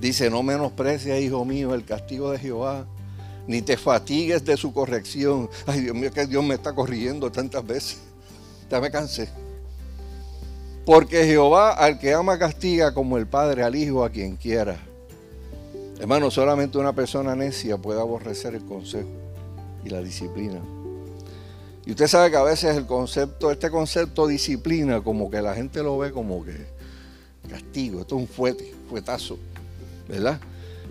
Dice, no menosprecies, hijo mío, el castigo de Jehová, ni te fatigues de su corrección. Ay, Dios mío, que Dios me está corrigiendo tantas veces ya me cansé. Porque Jehová al que ama castiga como el Padre al Hijo a quien quiera. Hermano, solamente una persona necia puede aborrecer el consejo y la disciplina. Y usted sabe que a veces el concepto, este concepto disciplina, como que la gente lo ve como que castigo, esto es un fuete, fuetazo, ¿verdad?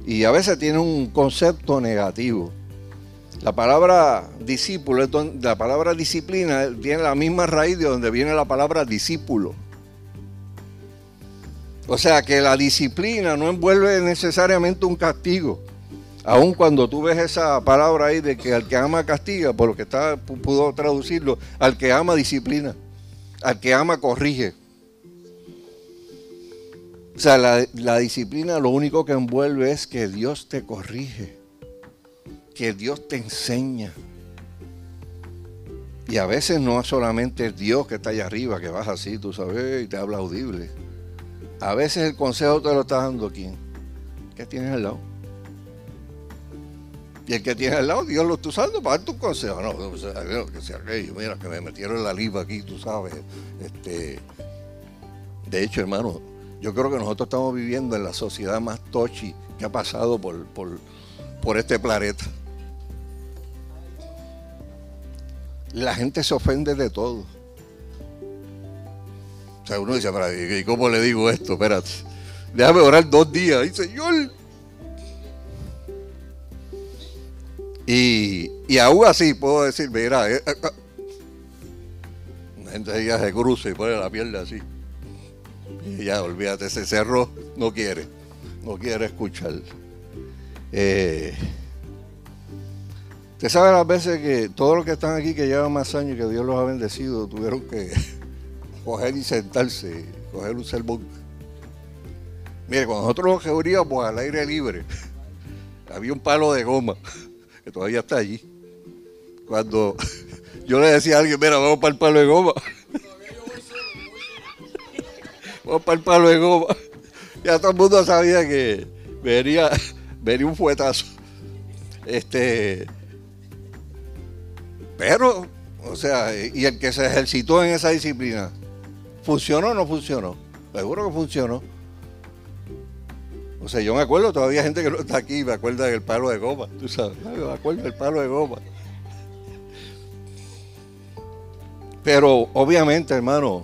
Y a veces tiene un concepto negativo. La palabra discípulo, la palabra disciplina tiene la misma raíz de donde viene la palabra discípulo. O sea que la disciplina no envuelve necesariamente un castigo. Aun cuando tú ves esa palabra ahí de que al que ama castiga, por lo que está, pudo traducirlo, al que ama disciplina, al que ama corrige. O sea, la disciplina lo único que envuelve es que Dios te corrige que Dios te enseña. Y a veces no es solamente Dios que está allá arriba, que vas así, tú sabes, y te habla audible. A veces el consejo te lo está dando quién? ¿Qué tienes al lado? Y el que tienes al lado, Dios lo está usando para dar tu consejo. No, que sea aquello, mira, que me metieron la liba aquí, tú sabes. Este, de hecho, hermano, yo creo que nosotros estamos viviendo en la sociedad más tochi que ha pasado por, por, por este planeta. La gente se ofende de todo. O sea, uno dice, ¿y cómo le digo esto? Espérate, déjame orar dos días. Y Señor. Y, y aún así puedo decir, mira, eh, eh, eh". la gente ya se cruza y pone la piel así. Y ya, olvídate, ese cerro no quiere, no quiere escuchar. Eh, Usted sabe las veces que todos los que están aquí, que llevan más años, que Dios los ha bendecido, tuvieron que coger y sentarse, coger un sermón. Mire, cuando nosotros nos reuníamos al aire libre, había un palo de goma, que todavía está allí. Cuando yo le decía a alguien, mira, vamos para el palo de goma. vamos para el palo de goma. Ya todo el mundo sabía que venía, venía un fuetazo. Este, pero, o sea, y el que se ejercitó en esa disciplina, ¿funcionó o no funcionó? Seguro que funcionó. O sea, yo me acuerdo, todavía hay gente que no está aquí, me acuerda del palo de goma, tú sabes, me acuerdo del palo de goma. Pero obviamente, hermano,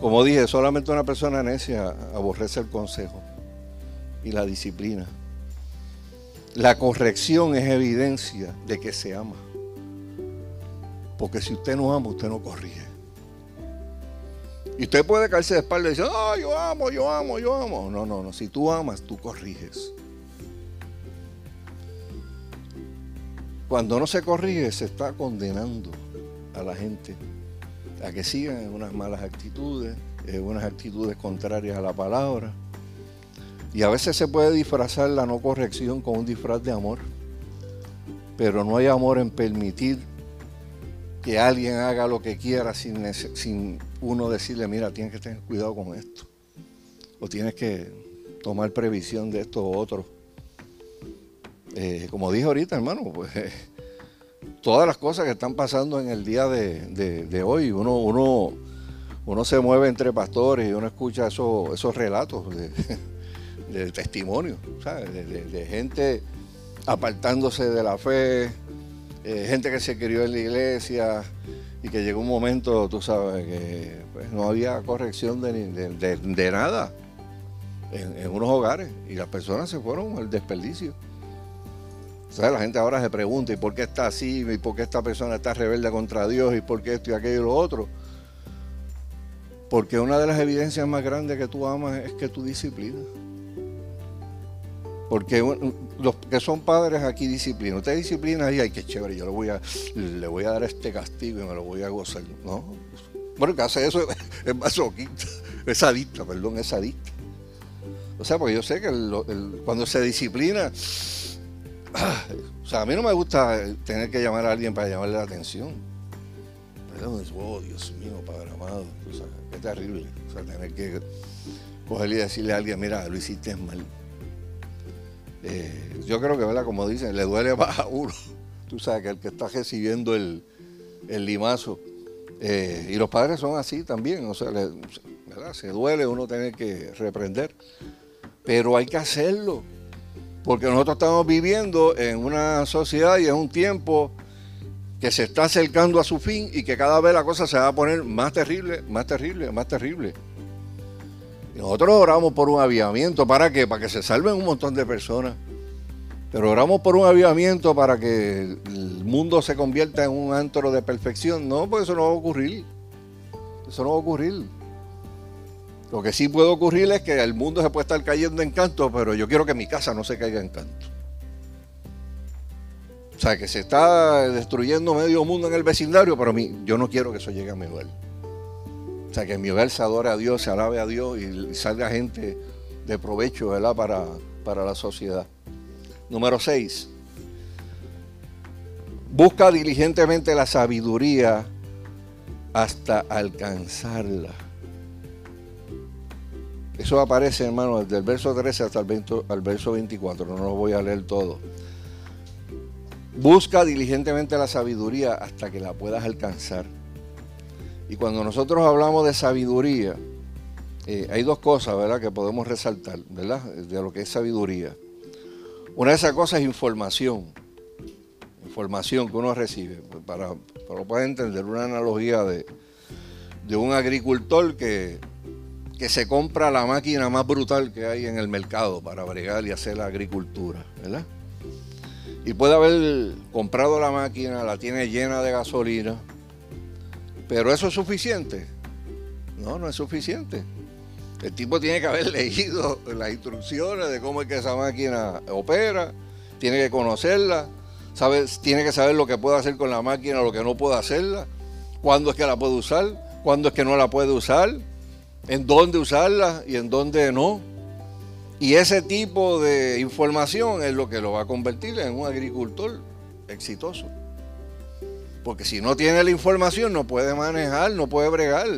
como dije, solamente una persona necia aborrece el consejo y la disciplina. La corrección es evidencia de que se ama. Porque si usted no ama, usted no corrige. Y usted puede caerse de espalda y decir, ah, yo amo, yo amo, yo amo. No, no, no. Si tú amas, tú corriges. Cuando no se corrige, se está condenando a la gente a que sigan unas malas actitudes, unas actitudes contrarias a la palabra. Y a veces se puede disfrazar la no corrección con un disfraz de amor. Pero no hay amor en permitir que alguien haga lo que quiera sin, sin uno decirle, mira, tienes que tener cuidado con esto. O tienes que tomar previsión de esto o otro. Eh, como dije ahorita, hermano, pues todas las cosas que están pasando en el día de, hoy, uno, uno, uno se mueve entre pastores y uno escucha esos, esos relatos de, testimonio, De, gente apartándose de la fe, eh, gente que se crió en la iglesia y que llegó un momento, tú sabes, que pues, no había corrección de, nada en, unos hogares y las personas se fueron al desperdicio. O la gente ahora se pregunta, ¿y por qué está así? ¿Y por qué esta persona está rebelde contra Dios? ¿Y por qué esto y aquello y lo otro? Porque una de las evidencias más grandes que tú amas es que tú disciplinas. Porque los que son padres aquí disciplinan. Usted disciplina y ay, qué chévere, yo le voy a, le voy a dar este castigo y me lo voy a gozar. No. Bueno, que hace eso es masoquista, es sadista, perdón, es sadista. O sea, porque yo sé que cuando se disciplina, o sea, a mí no me gusta tener que llamar a alguien para llamarle la atención. Pero, oh, Dios mío, Padre amado, o sea, qué terrible. O sea, tener que cogerle y decirle a alguien, mira, lo hiciste mal. Eh, yo creo que, ¿verdad? Como dicen, le duele más a uno. Tú sabes que el que está recibiendo el, limazo. Eh, y los padres son así también, o sea, ¿verdad? se duele uno tener que reprender. Pero hay que hacerlo. Porque nosotros estamos viviendo en una sociedad y en un tiempo que se está acercando a su fin y que cada vez la cosa se va a poner más terrible, más terrible, más terrible. Nosotros oramos por un avivamiento, ¿para qué? Para que se salven un montón de personas. Pero oramos por un avivamiento para que el mundo se convierta en un antro de perfección. No, porque eso no va a ocurrir. Eso no va a ocurrir. Lo que sí puede ocurrir es que el mundo se puede estar cayendo en canto, pero yo quiero que mi casa no se caiga en canto. O sea, que se está destruyendo medio mundo en el vecindario, pero mí, yo no quiero que eso llegue a mi hogar. O sea, que mi hogar se adore a Dios, se alabe a Dios y salga gente de provecho ¿verdad? Para, para la sociedad. Número 6. Busca diligentemente la sabiduría hasta alcanzarla. Eso aparece, hermano, desde el verso 13 hasta el, verso 24. No lo voy a leer todo. Busca diligentemente la sabiduría hasta que la puedas alcanzar. Y cuando nosotros hablamos de sabiduría, eh, hay dos cosas, ¿verdad?, que podemos resaltar, ¿verdad?, de lo que es sabiduría. Una de esas cosas es información. Información que uno recibe. Para, para poder entender una analogía de, de un agricultor que que se compra la máquina más brutal que hay en el mercado para bregar y hacer la agricultura, ¿verdad? Y puede haber comprado la máquina, la tiene llena de gasolina, pero eso es suficiente. No, no es suficiente. El tipo tiene que haber leído las instrucciones de cómo es que esa máquina opera, tiene que conocerla, sabe, tiene que saber lo que puede hacer con la máquina, lo que no puede hacerla, cuándo es que la puede usar, cuándo es que no la puede usar, en dónde usarla y en dónde no. Y ese tipo de información es lo que lo va a convertir en un agricultor exitoso. Porque si no tiene la información no puede manejar, no puede bregar.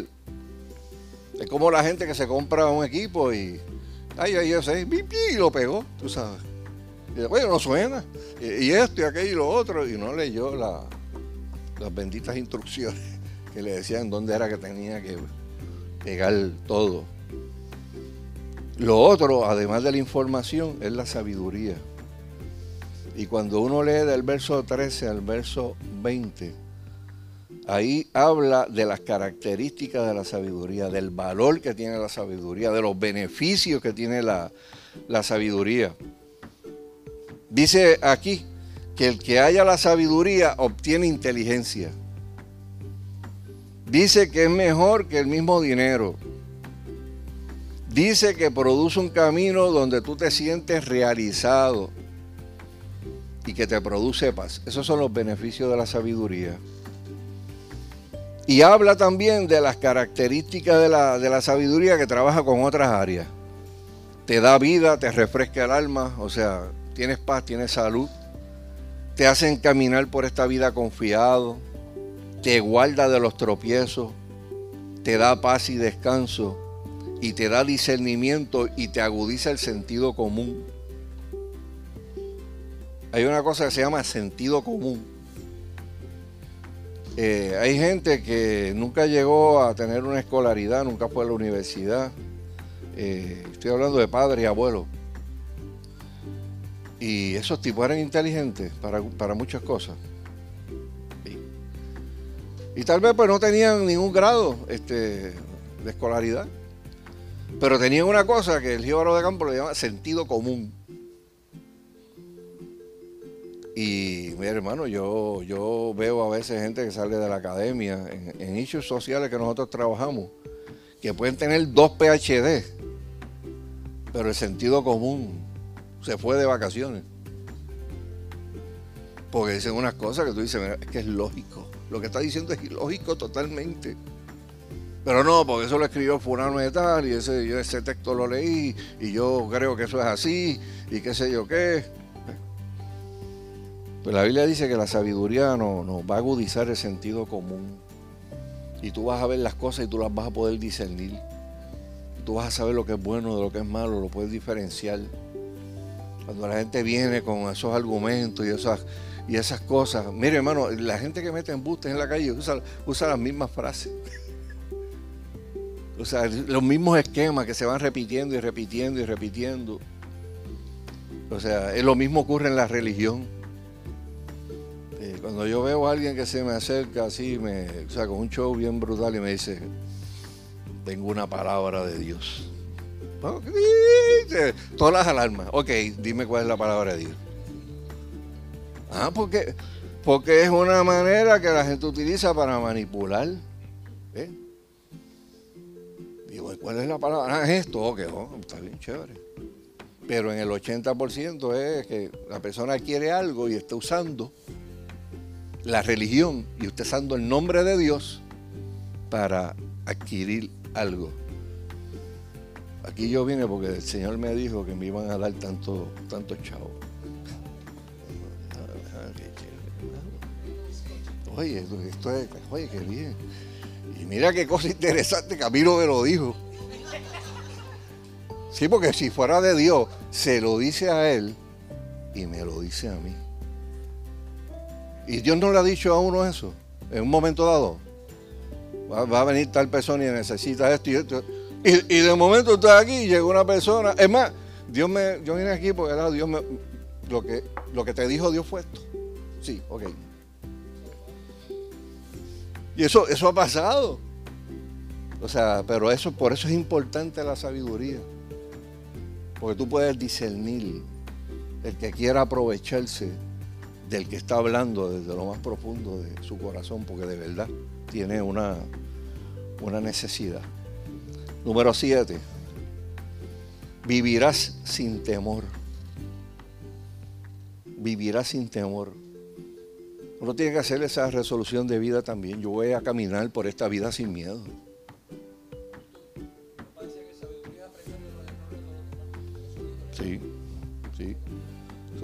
Es como la gente que se compra un equipo y, ay, ay, ese, y lo pegó, tú sabes. Y bueno, no suena. Y, esto y aquello y lo otro. Y no leyó las benditas instrucciones que le decían dónde era que tenía que pegar todo. Lo otro, además de la información, es la sabiduría. Y cuando uno lee del verso 13 al verso 20, ahí habla de las características de la sabiduría, del valor que tiene la sabiduría, de los beneficios que tiene la, la sabiduría. Dice aquí que el que haya la sabiduría obtiene inteligencia. Dice que es mejor que el mismo dinero. Dice que produce un camino donde tú te sientes realizado y que te produce paz. Esos son los beneficios de la sabiduría. Y habla también de las características de la, de la sabiduría que trabaja con otras áreas. Te da vida, te refresca el alma, o sea, tienes paz, tienes salud, te hacen caminar por esta vida confiado, te guarda de los tropiezos, te da paz y descanso y te da discernimiento y te agudiza el sentido común. Hay una cosa que se llama sentido común. Eh, hay gente que nunca llegó a tener una escolaridad, nunca fue a la universidad. Eh, estoy hablando de padres y abuelos. Y esos tipos eran inteligentes para, para muchas cosas. Y tal vez pues no tenían ningún grado este, de escolaridad. Pero tenían una cosa que el jíbaro de campo le llama sentido común. Y mi hermano, yo, yo veo a veces gente que sale de la academia en, en issues sociales que nosotros trabajamos, que pueden tener dos PhD, pero el sentido común se fue de vacaciones. Porque dicen unas cosas que tú dices, mira, es que es lógico. Lo que está diciendo es ilógico totalmente. Pero no, porque eso lo escribió Fulano de tal, y ese, ese texto lo leí, y yo creo que eso es así, y qué sé yo qué. Pues la Biblia dice que la sabiduría nos no va a agudizar el sentido común. Y tú vas a ver las cosas y tú las vas a poder discernir. Tú vas a saber lo que es bueno de lo que es malo, lo puedes diferenciar. Cuando la gente viene con esos argumentos y esas, y esas cosas. Mire, hermano, la gente que mete embustes en la calle usa, usa las mismas frases. O sea, los mismos esquemas que se van repitiendo y repitiendo y repitiendo. O sea, es lo mismo ocurre en la religión. Eh, cuando yo veo a alguien que se me acerca así, me, o sea, con un show bien brutal y me dice, tengo una palabra de Dios. Todas las alarmas. Ok, dime cuál es la palabra de Dios. Ah, porque, porque es una manera que la gente utiliza para manipular. ¿eh? Digo, ¿cuál es la palabra? Ah, es esto, ok, oh, está bien chévere. Pero en el 80% es que la persona quiere algo y está usando la religión y usted usando el nombre de Dios para adquirir algo. Aquí yo vine porque el Señor me dijo que me iban a dar tanto, tanto chavo. Oye, esto es, oye, qué bien. Y mira qué cosa interesante, Camilo me lo dijo. Sí, porque si fuera de Dios, se lo dice a él y me lo dice a mí. Y Dios no le ha dicho a uno eso, en un momento dado. Va, a venir tal persona y necesita esto y esto. Y, de momento está aquí y llega una persona. Es más, Dios me, yo vine aquí porque era Dios me, lo que, lo que te dijo Dios fue esto. Sí, ok. Y eso, eso ha pasado. O sea, pero eso, por eso es importante la sabiduría. Porque tú puedes discernir el que quiera aprovecharse del que está hablando desde lo más profundo de su corazón, porque de verdad tiene una, una necesidad. Número siete, vivirás sin temor. Vivirás sin temor. Uno tiene que hacer esa resolución de vida también. Yo voy a caminar por esta vida sin miedo. Sí.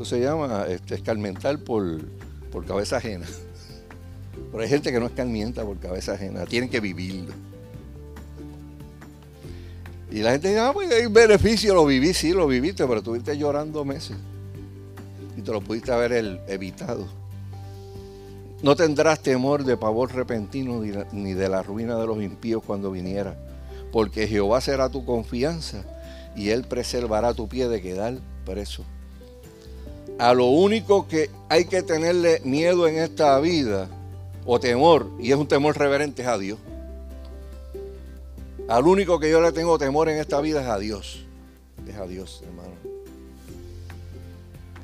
Eso se llama este, escarmentar por, por cabeza ajena. Pero hay gente que no escarmienta por cabeza ajena, tienen que vivirlo. Y la gente dice, ah, pues hay beneficio, lo viví, sí, lo viviste, pero estuviste llorando meses. Y te lo pudiste haber evitado. No tendrás temor de pavor repentino ni de la ruina de los impíos cuando viniera, porque Jehová será tu confianza y Él preservará tu pie de quedar preso. A lo único que hay que tenerle miedo en esta vida, o temor, y es un temor reverente, es a Dios. Al único que yo le tengo temor en esta vida es a Dios. Es a Dios, hermano.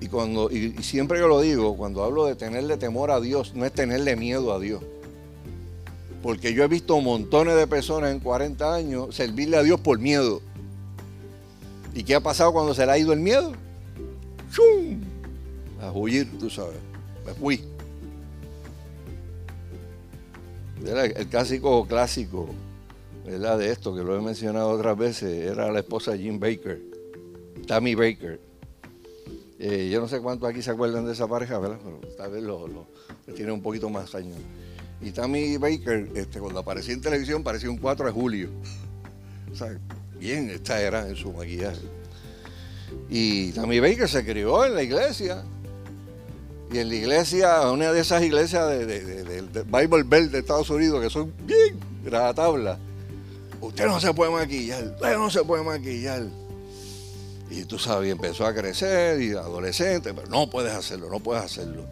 Y, cuando, y, siempre que lo digo, cuando hablo de tenerle temor a Dios, no es tenerle miedo a Dios. Porque yo he visto montones de personas en 40 años servirle a Dios por miedo. ¿Y qué ha pasado cuando se le ha ido el miedo? ¡Chum! A huir, tú sabes. Me fui. el clásico clásico ¿verdad? de esto, que lo he mencionado otras veces, era la esposa de Jim Baker, Tammy Baker. Eh, yo no sé cuántos aquí se acuerdan de esa pareja, ¿verdad? Pero tal vez lo, tiene un poquito más años. Y Tammy Baker, este, cuando aparecía en televisión, parecía un 4 de julio. O sea, bien esta era en su maquillaje. Y Tammy Baker se crió en la iglesia. Y en la iglesia, una de esas iglesias de, Bible Belt de Estados Unidos, que son bien tabla usted no se puede maquillar, usted no se puede maquillar. Y tú sabes, empezó a crecer y adolescente, pero no puedes hacerlo, no puedes hacerlo.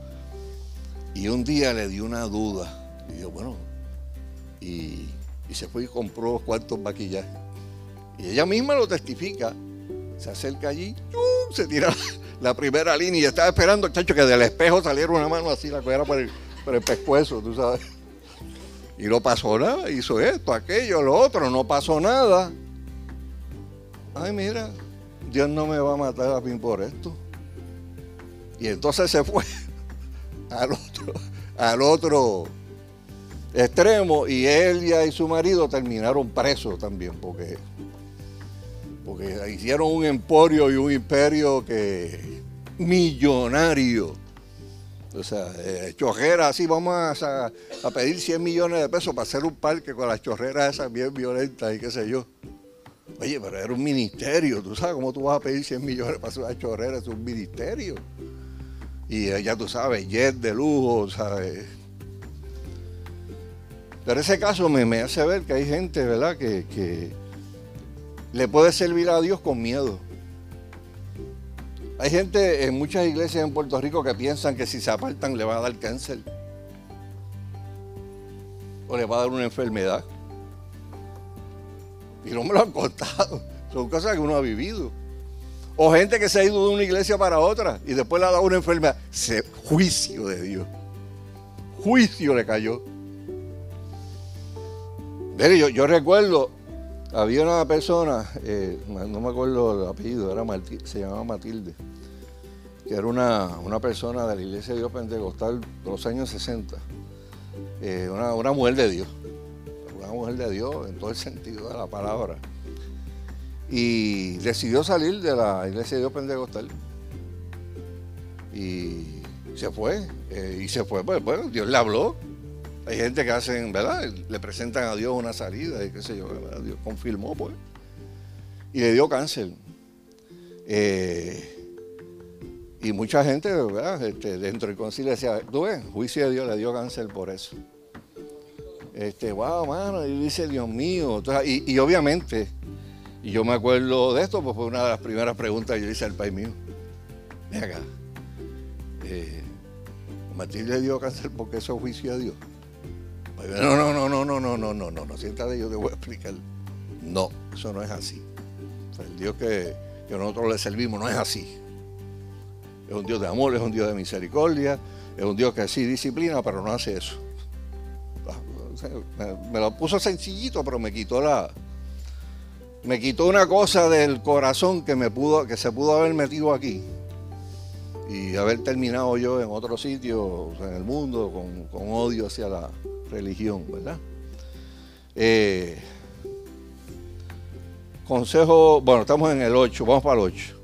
Y un día le dio una duda. Y yo, bueno, y, se fue y compró cuantos maquillajes. Y ella misma lo testifica. Se acerca allí, se tira la primera línea y estaba esperando, chacho, que del espejo saliera una mano así, la cogiera por el, por el pescuezo, tú sabes. Y no pasó nada, hizo esto, aquello, lo otro, no pasó nada. Ay, mira, Dios no me va a matar a mí por esto. Y entonces se fue al otro, al otro extremo y ella y su marido terminaron presos también porque, porque hicieron un emporio y un imperio que millonario o sea, eh, chorreras así, vamos a, pedir 100 millones de pesos para hacer un parque con las chorreras esas bien violentas y qué sé yo. Oye, pero era un ministerio, tú sabes cómo tú vas a pedir 100 millones para hacer una chorrera, es un ministerio. Y eh, ya tú sabes, jet de lujo, ¿sabes? Pero ese caso me, me hace ver que hay gente, ¿verdad?, que le puede servir a Dios con miedo. Hay gente en muchas iglesias en Puerto Rico que piensan que si se apartan le va a dar cáncer. O le va a dar una enfermedad. Y no me lo han contado. Son cosas que uno ha vivido. O gente que se ha ido de una iglesia para otra y después le ha dado una enfermedad. Se, juicio de Dios. Juicio le cayó. Yo, yo recuerdo había una persona, eh, no me acuerdo el apellido, era se llamaba Matilde, que era una, persona de la Iglesia de Dios Pentecostal de los años 60, eh, una, mujer de Dios, una mujer de Dios en todo el sentido de la palabra. Y decidió salir de la Iglesia de Dios Pentecostal. Y se fue, eh, y se fue, pues bueno, Dios le habló, hay gente que hacen, ¿verdad? Le presentan a Dios una salida y qué sé yo, Dios confirmó, pues. Y le dio cáncer. Eh, y mucha gente, ¿verdad? Este, dentro del concilio decía, tú ves, juicio de Dios le dio cáncer por eso. Este, wow, mano, y dice, Dios mío. y, obviamente, y yo me acuerdo de esto, pues fue una de las primeras preguntas que yo hice al país mío. Ven acá. Eh, Matilde dio cáncer porque eso es juicio de Dios. No, no, no, no, no, no, no, no, no, no, siéntate, yo te voy a explicar. No, eso no es así. el Dios que, nosotros le servimos no es así. Es un Dios de amor, es un Dios de misericordia, es un Dios que sí disciplina, pero no hace eso. Me, lo puso sencillito, pero me quitó la. Me quitó una cosa del corazón que me pudo, que se pudo haber metido aquí y haber terminado yo en otro sitio, en el mundo, con odio hacia la, religión, ¿verdad? Eh, consejo, bueno, estamos en el 8, vamos para el 8,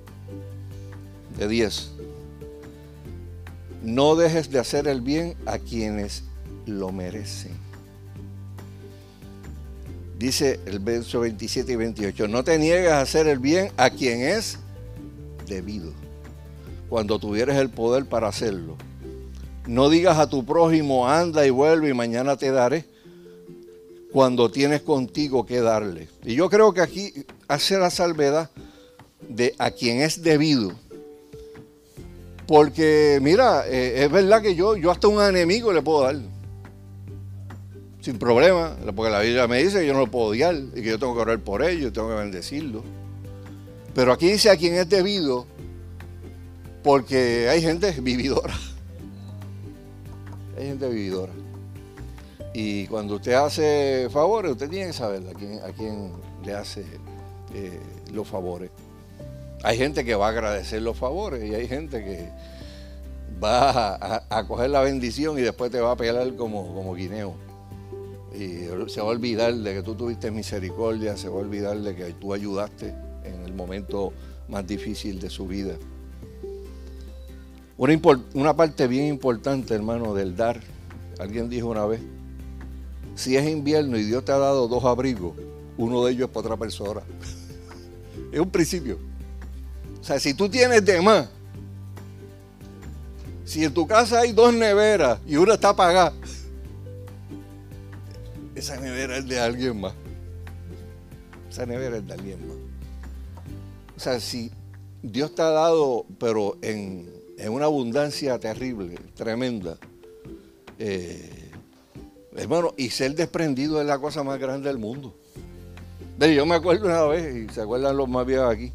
de 10. No dejes de hacer el bien a quienes lo merecen. Dice el verso 27 y 28, no te niegues a hacer el bien a quien es debido, cuando tuvieres el poder para hacerlo no digas a tu prójimo, anda y vuelve y mañana te daré, cuando tienes contigo que darle. Y yo creo que aquí hace la salvedad de a quien es debido. Porque, mira, eh, es verdad que yo, yo hasta un enemigo le puedo dar. Sin problema, porque la Biblia me dice que yo no lo puedo odiar y que yo tengo que orar por ello, tengo que bendecirlo. Pero aquí dice a quien es debido, porque hay gente vividora. Hay gente vividora. Y cuando usted hace favores, usted tiene que saber a quién, le hace eh, los favores. Hay gente que va a agradecer los favores y hay gente que va a, coger la bendición y después te va a pegar como, como guineo. Y se va a olvidar de que tú tuviste misericordia, se va a olvidar de que tú ayudaste en el momento más difícil de su vida. Una, parte bien importante, hermano, del dar. Alguien dijo una vez, si es invierno y Dios te ha dado dos abrigos, uno de ellos es para otra persona. es un principio. O sea, si tú tienes de más, si en tu casa hay dos neveras y una está apagada, esa nevera es de alguien más. Esa nevera es de alguien más. O sea, si Dios te ha dado, pero en, una abundancia terrible, tremenda, eh, hermano, y ser desprendido es la cosa más grande del mundo. Yo me acuerdo una vez, y se acuerdan los más viejos aquí,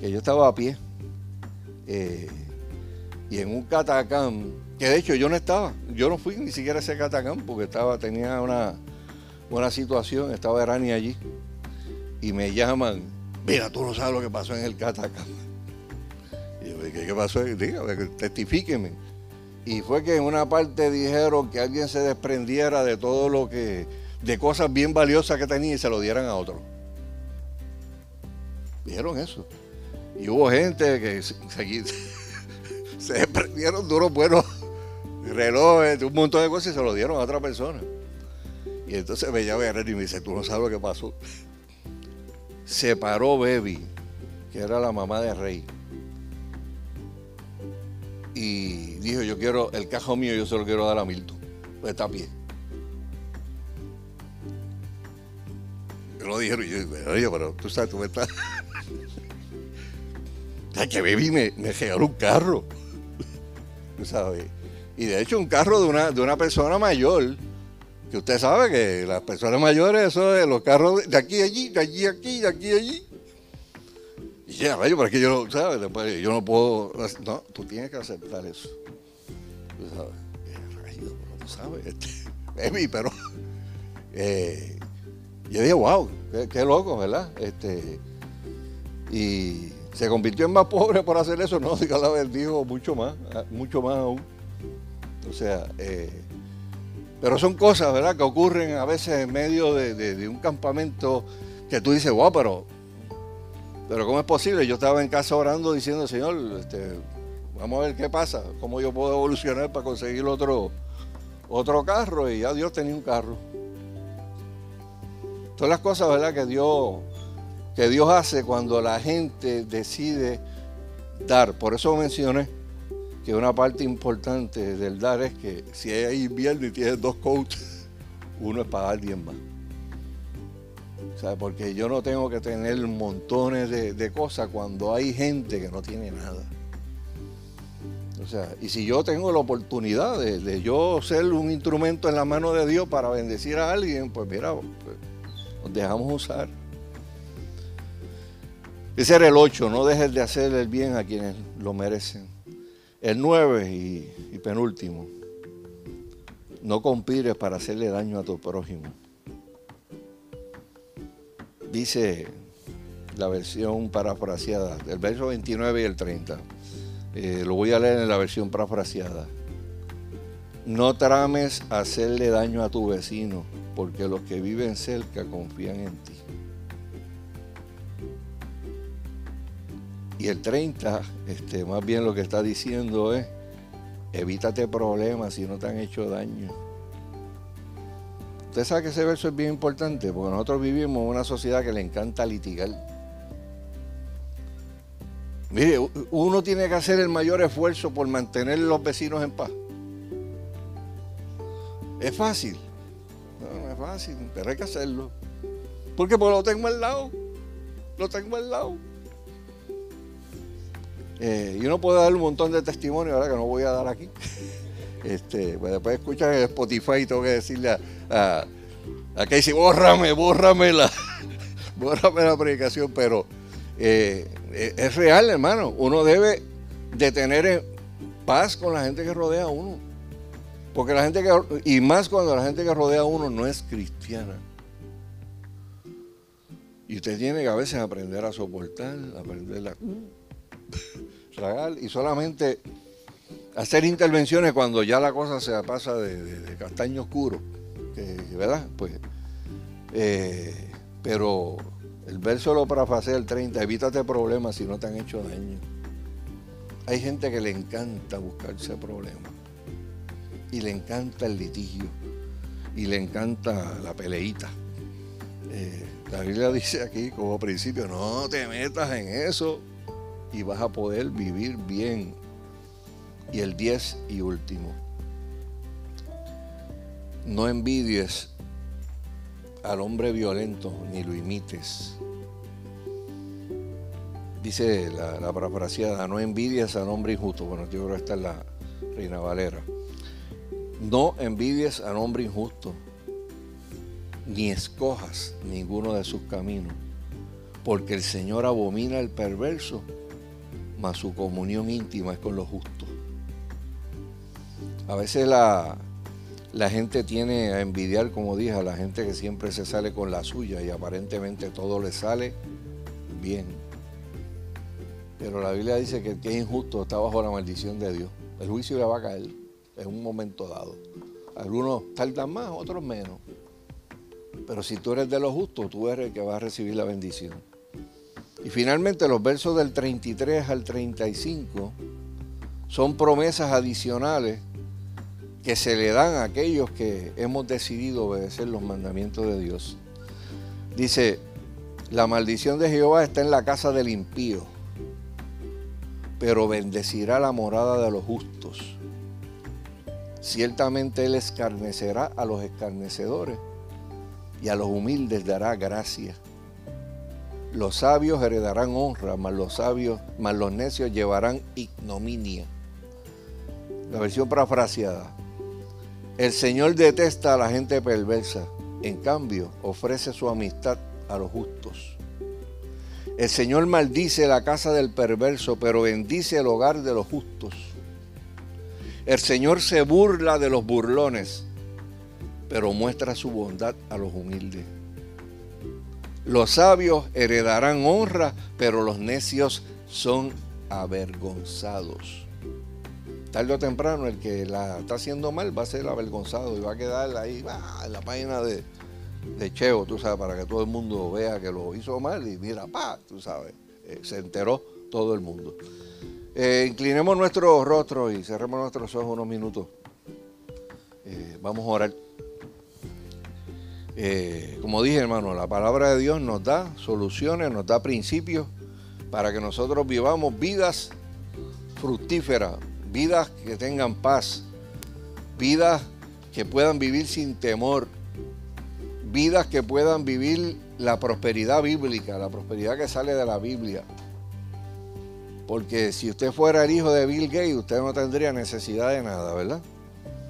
que yo estaba a pie, eh, y en un catacán, que de hecho yo no estaba, yo no fui ni siquiera a ese catacán, porque estaba, tenía una, una situación, estaba Erani allí, y me llaman mira, tú no sabes lo que pasó en el Catacam. Y yo, ¿qué, qué pasó? Dígame, testifíqueme. Y fue que en una parte dijeron que alguien se desprendiera de todo lo que, de cosas bien valiosas que tenía y se lo dieran a otro. Dijeron eso. Y hubo gente que se, se, desprendieron de unos buenos relojes, un montón de cosas y se lo dieron a otra persona. Y entonces me llama y me dice, tú no sabes lo que pasó se paró Baby, que era la mamá de Rey. Y dijo, yo quiero, el cajón mío yo se lo quiero dar a Milton. Pues está lo dijeron yo pero tú sabes, tú me estás... que Baby me, me regaló un carro. ¿Tú sabes? Y de hecho un carro de una, de una persona mayor que usted sabe que las personas mayores, eso de los carros de aquí allí, de allí aquí, de aquí allí. Ya, rayo, pero que yo ¿sabes? Después, yo no puedo, no, tú tienes que aceptar eso. Tú sabes, eh, rayo, pero tú sabes, este, pero eh, yo dije, wow, qué, loco, ¿verdad? Este, y se convirtió en más pobre por hacer eso, no, si cada vez dijo mucho más, mucho más aún. O sea, eh, pero son cosas, ¿verdad?, que ocurren a veces en medio de, un campamento que tú dices, wow, pero, pero ¿cómo es posible? Yo estaba en casa orando diciendo, Señor, este, vamos a ver qué pasa, cómo yo puedo evolucionar para conseguir otro, otro carro. Y ya Dios tenía un carro. Todas las cosas, ¿verdad?, que Dios, que Dios hace cuando la gente decide dar. Por eso mencioné que una parte importante del dar es que si hay invierno y tienes dos coats, uno es para alguien más. Porque yo no tengo que tener montones de, cosas cuando hay gente que no tiene nada. O sea, y si yo tengo la oportunidad de, yo ser un instrumento en la mano de Dios para bendecir a alguien, pues mira, pues, nos dejamos usar. Ese era el 8, no dejes de hacer el bien a quienes lo merecen. El 9 y, penúltimo, no conspires para hacerle daño a tu prójimo. Dice la versión parafraseada, del verso 29 y el 30. Eh, lo voy a leer en la versión parafraseada. No trames hacerle daño a tu vecino, porque los que viven cerca confían en ti. Y el 30, este, más bien lo que está diciendo es, evítate problemas si no te han hecho daño. Usted sabe que ese verso es bien importante, porque nosotros vivimos en una sociedad que le encanta litigar. Mire, uno tiene que hacer el mayor esfuerzo por mantener los vecinos en paz. Es fácil. No, no es fácil, pero hay que hacerlo. Porque pues lo tengo al lado. Lo tengo al lado. Eh, yo no puedo dar un montón de testimonio ahora que no voy a dar aquí. Este, pues después escuchan en Spotify y tengo que decirle a, a, a Casey, bórrame, bórrame la, bórrame la predicación, pero eh, es real, hermano. Uno debe de tener paz con la gente que rodea a uno. Porque la gente que, y más cuando la gente que rodea a uno no es cristiana. Y usted tiene que a veces aprender a soportar, aprender a tragar y solamente hacer intervenciones cuando ya la cosa se pasa de, castaño oscuro, ¿verdad? Pues, eh, pero el verso lo parafrasea el 30, evítate problemas si no te han hecho daño. Hay gente que le encanta buscarse problemas y le encanta el litigio y le encanta la peleita. Eh, la Biblia dice aquí como principio, no te metas en eso y vas a poder vivir bien. Y el 10 y último, no envidies al hombre violento ni lo imites. Dice la, la no envidies al hombre injusto. Bueno, yo creo que esta es la Reina Valera. No envidies al hombre injusto, ni escojas ninguno de sus caminos, porque el Señor abomina al perverso, mas su comunión íntima es con los justos. A veces la, la gente tiene a envidiar, como dije, a la gente que siempre se sale con la suya y aparentemente todo le sale bien. Pero la Biblia dice que el que es injusto está bajo la maldición de Dios. El juicio le va a caer en un momento dado. Algunos tardan más, otros menos. Pero si tú eres de los justos, tú eres el que va a recibir la bendición. Y finalmente los versos del 33 al 35 son promesas adicionales que se le dan a aquellos que hemos decidido obedecer los mandamientos de Dios. Dice, la maldición de Jehová está en la casa del impío, pero bendecirá la morada de los justos. Ciertamente Él escarnecerá a los escarnecedores y a los humildes dará gracia. Los sabios heredarán honra, mas los sabios, mas los necios llevarán ignominia. La versión parafraseada. El Señor detesta a la gente perversa, en cambio ofrece su amistad a los justos. El Señor maldice la casa del perverso, pero bendice el hogar de los justos. El Señor se burla de los burlones, pero muestra su bondad a los humildes. Los sabios heredarán honra, pero los necios son avergonzados. Tarde o temprano el que la está haciendo mal va a ser avergonzado y va a quedar ahí en la página de, Cheo, tú sabes, para que todo el mundo vea que lo hizo mal y mira, pa, tú sabes, eh, se enteró todo el mundo. Eh, inclinemos nuestro rostro y cerremos nuestros ojos unos minutos. Eh, vamos a orar. Como dije, hermano, la palabra de Dios nos da soluciones, nos da principios para que nosotros vivamos vidas fructíferas, vidas que tengan paz, vidas que puedan vivir sin temor, vidas que puedan vivir la prosperidad bíblica, la prosperidad que sale de la Biblia. Porque si usted fuera el hijo de Bill Gates, usted no tendría necesidad de nada, ¿verdad?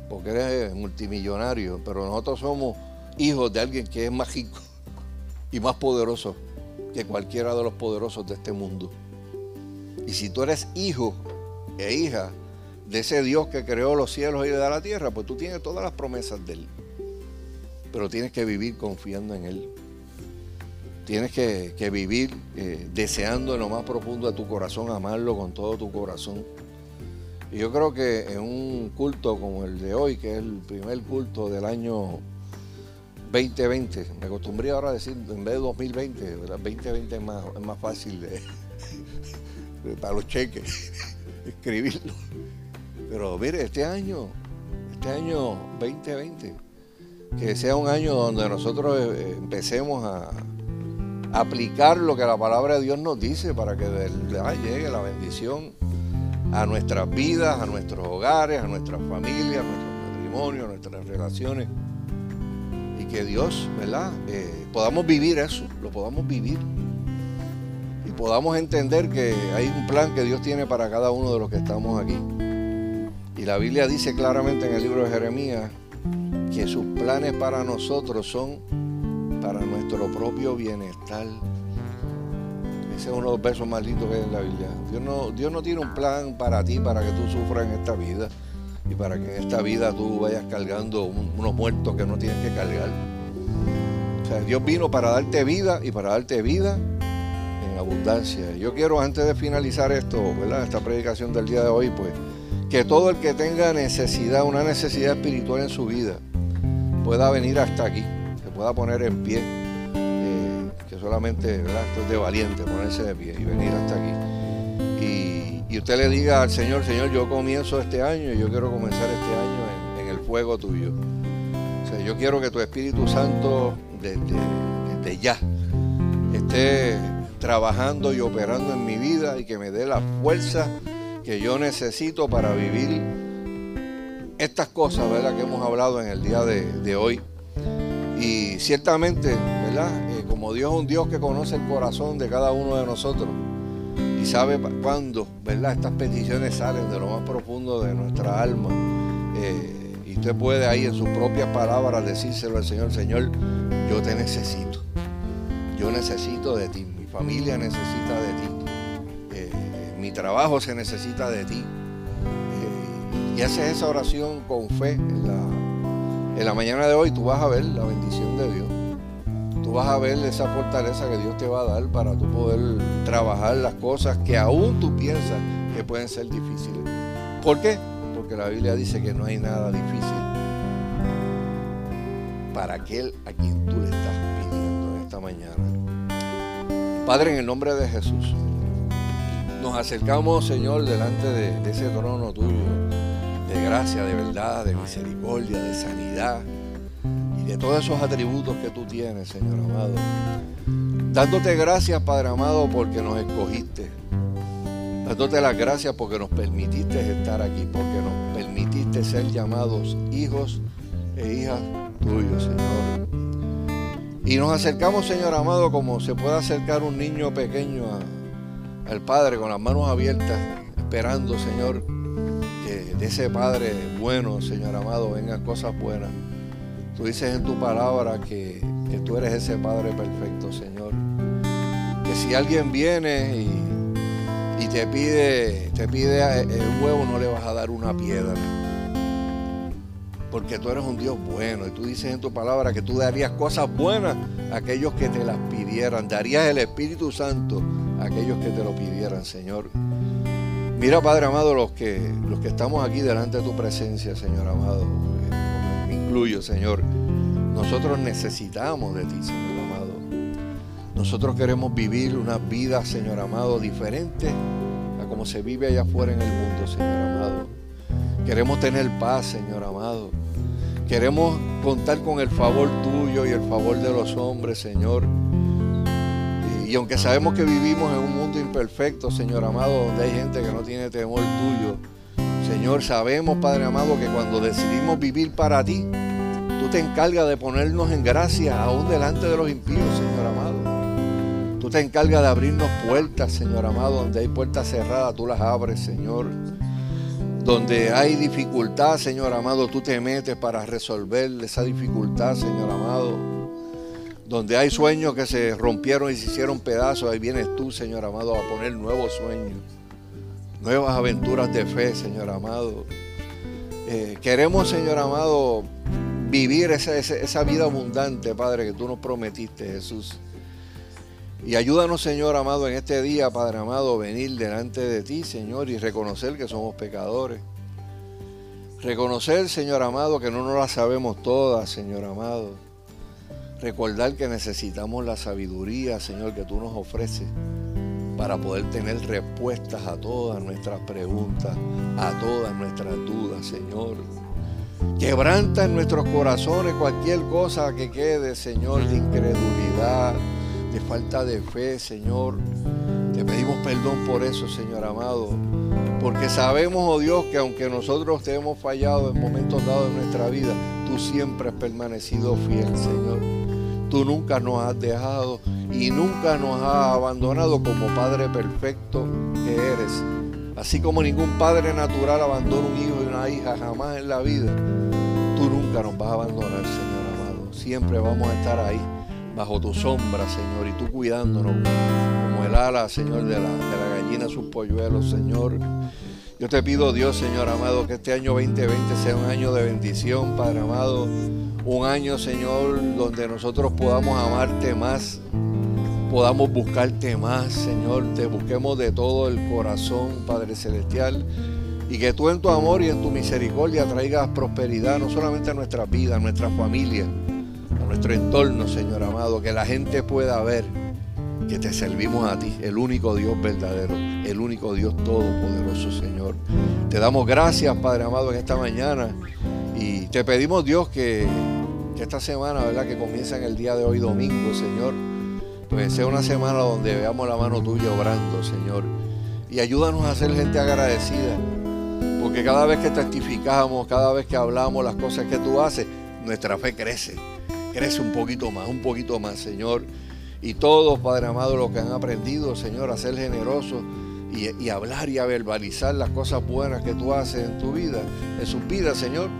Porque eres multimillonario, pero nosotros somos hijos de alguien que es más rico y más poderoso que cualquiera de los poderosos de este mundo. Y si tú eres hijo e hija de ese Dios que creó los cielos y de la tierra, pues tú tienes todas las promesas de Él. Pero tienes que vivir confiando en Él. Tienes que, vivir eh, deseando en lo más profundo de tu corazón, amarlo con todo tu corazón. Y yo creo que en un culto como el de hoy, que es el primer culto del año 2020. Me acostumbré ahora a decir, en vez de 2020, 2020 es más, es más fácil para los cheques, escribirlo. Pero mire, este año, este año 2020, que sea un año donde nosotros eh, empecemos a, aplicar lo que la palabra de Dios nos dice para que llegue la bendición a nuestras vidas, a nuestros hogares, a nuestras familias, a nuestros matrimonios, a nuestras relaciones que Dios, ¿verdad? Eh, podamos vivir eso, lo podamos vivir. Y podamos entender que hay un plan que Dios tiene para cada uno de los que estamos aquí. Y la Biblia dice claramente en el libro de Jeremías que sus planes para nosotros son para nuestro propio bienestar. Ese es uno de los versos más lindos que hay en la Biblia. Dios no, Dios no tiene un plan para ti, para que tú sufras en esta vida y para que en esta vida tú vayas cargando unos muertos que no tienes que cargar. O sea, Dios vino para darte vida y para darte vida en abundancia. Yo quiero, antes de finalizar esto, ¿verdad? Esta predicación del día de hoy, pues, que todo el que tenga necesidad, una necesidad espiritual en su vida, pueda venir hasta aquí, se pueda poner en pie, eh, que solamente. Esto es de valiente, ponerse de pie y venir hasta aquí. Y, usted le diga al Señor, Señor, yo comienzo este año y yo quiero comenzar este año en, el fuego tuyo. O sea, yo quiero que tu Espíritu Santo desde ya esté trabajando y operando en mi vida y que me dé la fuerza que yo necesito para vivir estas cosas, ¿verdad? Que hemos hablado en el día de, hoy. Y ciertamente, ¿verdad? Eh, como Dios es un Dios que conoce el corazón de cada uno de nosotros y sabe cuándo, ¿verdad? Estas peticiones salen de lo más profundo de nuestra alma. Eh, y usted puede ahí en sus propias palabras decírselo al Señor, Señor, yo te necesito. Yo necesito de ti, mi familia necesita de ti mi trabajo se necesita de ti. Eh, y haces esa oración con fe en la, en la mañana de hoy, tú vas a ver la bendición de Dios. Tú vas a ver esa fortaleza que Dios te va a dar para tú poder trabajar las cosas que aún tú piensas que pueden ser difíciles. ¿Por qué? Porque la Biblia dice que no hay nada difícil para aquel a quien tú le estás pidiendo en esta mañana. Padre, en el nombre de Jesús nos acercamos, Señor, delante de, ese trono tuyo, de gracia, de verdad, de misericordia, de sanidad y de todos esos atributos que tú tienes, Señor amado. Dándote gracias, Padre amado, porque nos escogiste. Dándote las gracias porque nos permitiste estar aquí, porque nos permitiste ser llamados hijos e hijas tuyos, Señor. Y nos acercamos, Señor amado, como se puede acercar un niño pequeño a, al Padre con las manos abiertas, esperando, Señor, que de ese Padre bueno, Señor amado, vengan cosas buenas. Tú dices en tu palabra que, tú eres ese Padre perfecto, Señor. Que si alguien viene y, y te pide, te pide el huevo, no le vas a dar una piedra. Porque tú eres un Dios bueno y tú dices en tu palabra que tú darías cosas buenas a aquellos que te las pidieran. Darías el Espíritu Santo aquellos que te lo pidieran, Señor. Mira, Padre amado, los que, los que estamos aquí delante de tu presencia, Señor amado, eh, me incluyo, Señor. Nosotros necesitamos de ti, Señor amado. Nosotros queremos vivir una vida, Señor amado, diferente a como se vive allá afuera en el mundo, Señor amado. Queremos tener paz, Señor amado. Queremos contar con el favor tuyo y el favor de los hombres, Señor. Y aunque sabemos que vivimos en un mundo imperfecto, Señor amado, donde hay gente que no tiene temor tuyo, Señor, sabemos, Padre amado, que cuando decidimos vivir para ti, tú te encargas de ponernos en gracia aún delante de los impíos, Señor amado. Tú te encargas de abrirnos puertas, Señor amado, donde hay puertas cerradas, tú las abres, Señor. Donde hay dificultad, Señor amado, tú te metes para resolver esa dificultad, Señor amado. Donde hay sueños que se rompieron y se hicieron pedazos, ahí vienes tú, Señor amado, a poner nuevos sueños, nuevas aventuras de fe, Señor amado. Eh, queremos, Señor amado, vivir esa, esa, vida abundante, Padre, que tú nos prometiste, Jesús. Y ayúdanos, Señor amado, en este día, Padre amado, venir delante de ti, Señor, y reconocer que somos pecadores. Reconocer, Señor amado, que no nos la sabemos todas, Señor amado. Recordar que necesitamos la sabiduría, Señor, que tú nos ofreces para poder tener respuestas a todas nuestras preguntas, a todas nuestras dudas, Señor. Quebranta en nuestros corazones cualquier cosa que quede, Señor, de incredulidad, de falta de fe, Señor. Te pedimos perdón por eso, Señor amado. Porque sabemos, oh Dios, que aunque nosotros te hemos fallado en momentos dados de nuestra vida, tú siempre has permanecido fiel, Señor Tú nunca nos has dejado y nunca nos has abandonado como Padre perfecto que eres. Así como ningún padre natural abandona un hijo y una hija jamás en la vida, tú nunca nos vas a abandonar, Señor amado. Siempre vamos a estar ahí, bajo tu sombra, Señor, y tú cuidándonos como el ala, Señor, de la, de la gallina, sus polluelos, Señor. Yo te pido, Dios, Señor amado, que este año 2020 sea un año de bendición, Padre amado. Un año, Señor, donde nosotros podamos amarte más, podamos buscarte más, Señor. Te busquemos de todo el corazón, Padre Celestial. Y que tú en tu amor y en tu misericordia traigas prosperidad, no solamente a nuestra vida, a nuestra familia, a nuestro entorno, Señor amado. Que la gente pueda ver que te servimos a ti, el único Dios verdadero, el único Dios todopoderoso, Señor. Te damos gracias, Padre amado, en esta mañana y te pedimos, Dios, que, esta semana, ¿verdad? Que comienza en el día de hoy, domingo, Señor, pues sea una semana donde veamos la mano tuya obrando, Señor. Y ayúdanos a ser gente agradecida, porque cada vez que testificamos, cada vez que hablamos las cosas que tú haces, nuestra fe crece, crece un poquito más, un poquito más, Señor. Y todos, Padre amado, los que han aprendido, Señor, a ser generosos y, hablar y a verbalizar las cosas buenas que tú haces en tu vida, en sus vidas, Señor,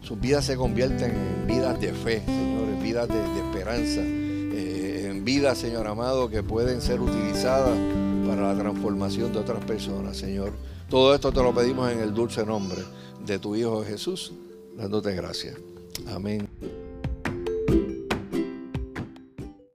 sus vidas se convierten en vidas de fe, Señor, en vidas de, esperanza, eh, en vidas, Señor amado, que pueden ser utilizadas para la transformación de otras personas, Señor. Todo esto te lo pedimos en el dulce nombre de tu Hijo Jesús, dándote gracias. Amén.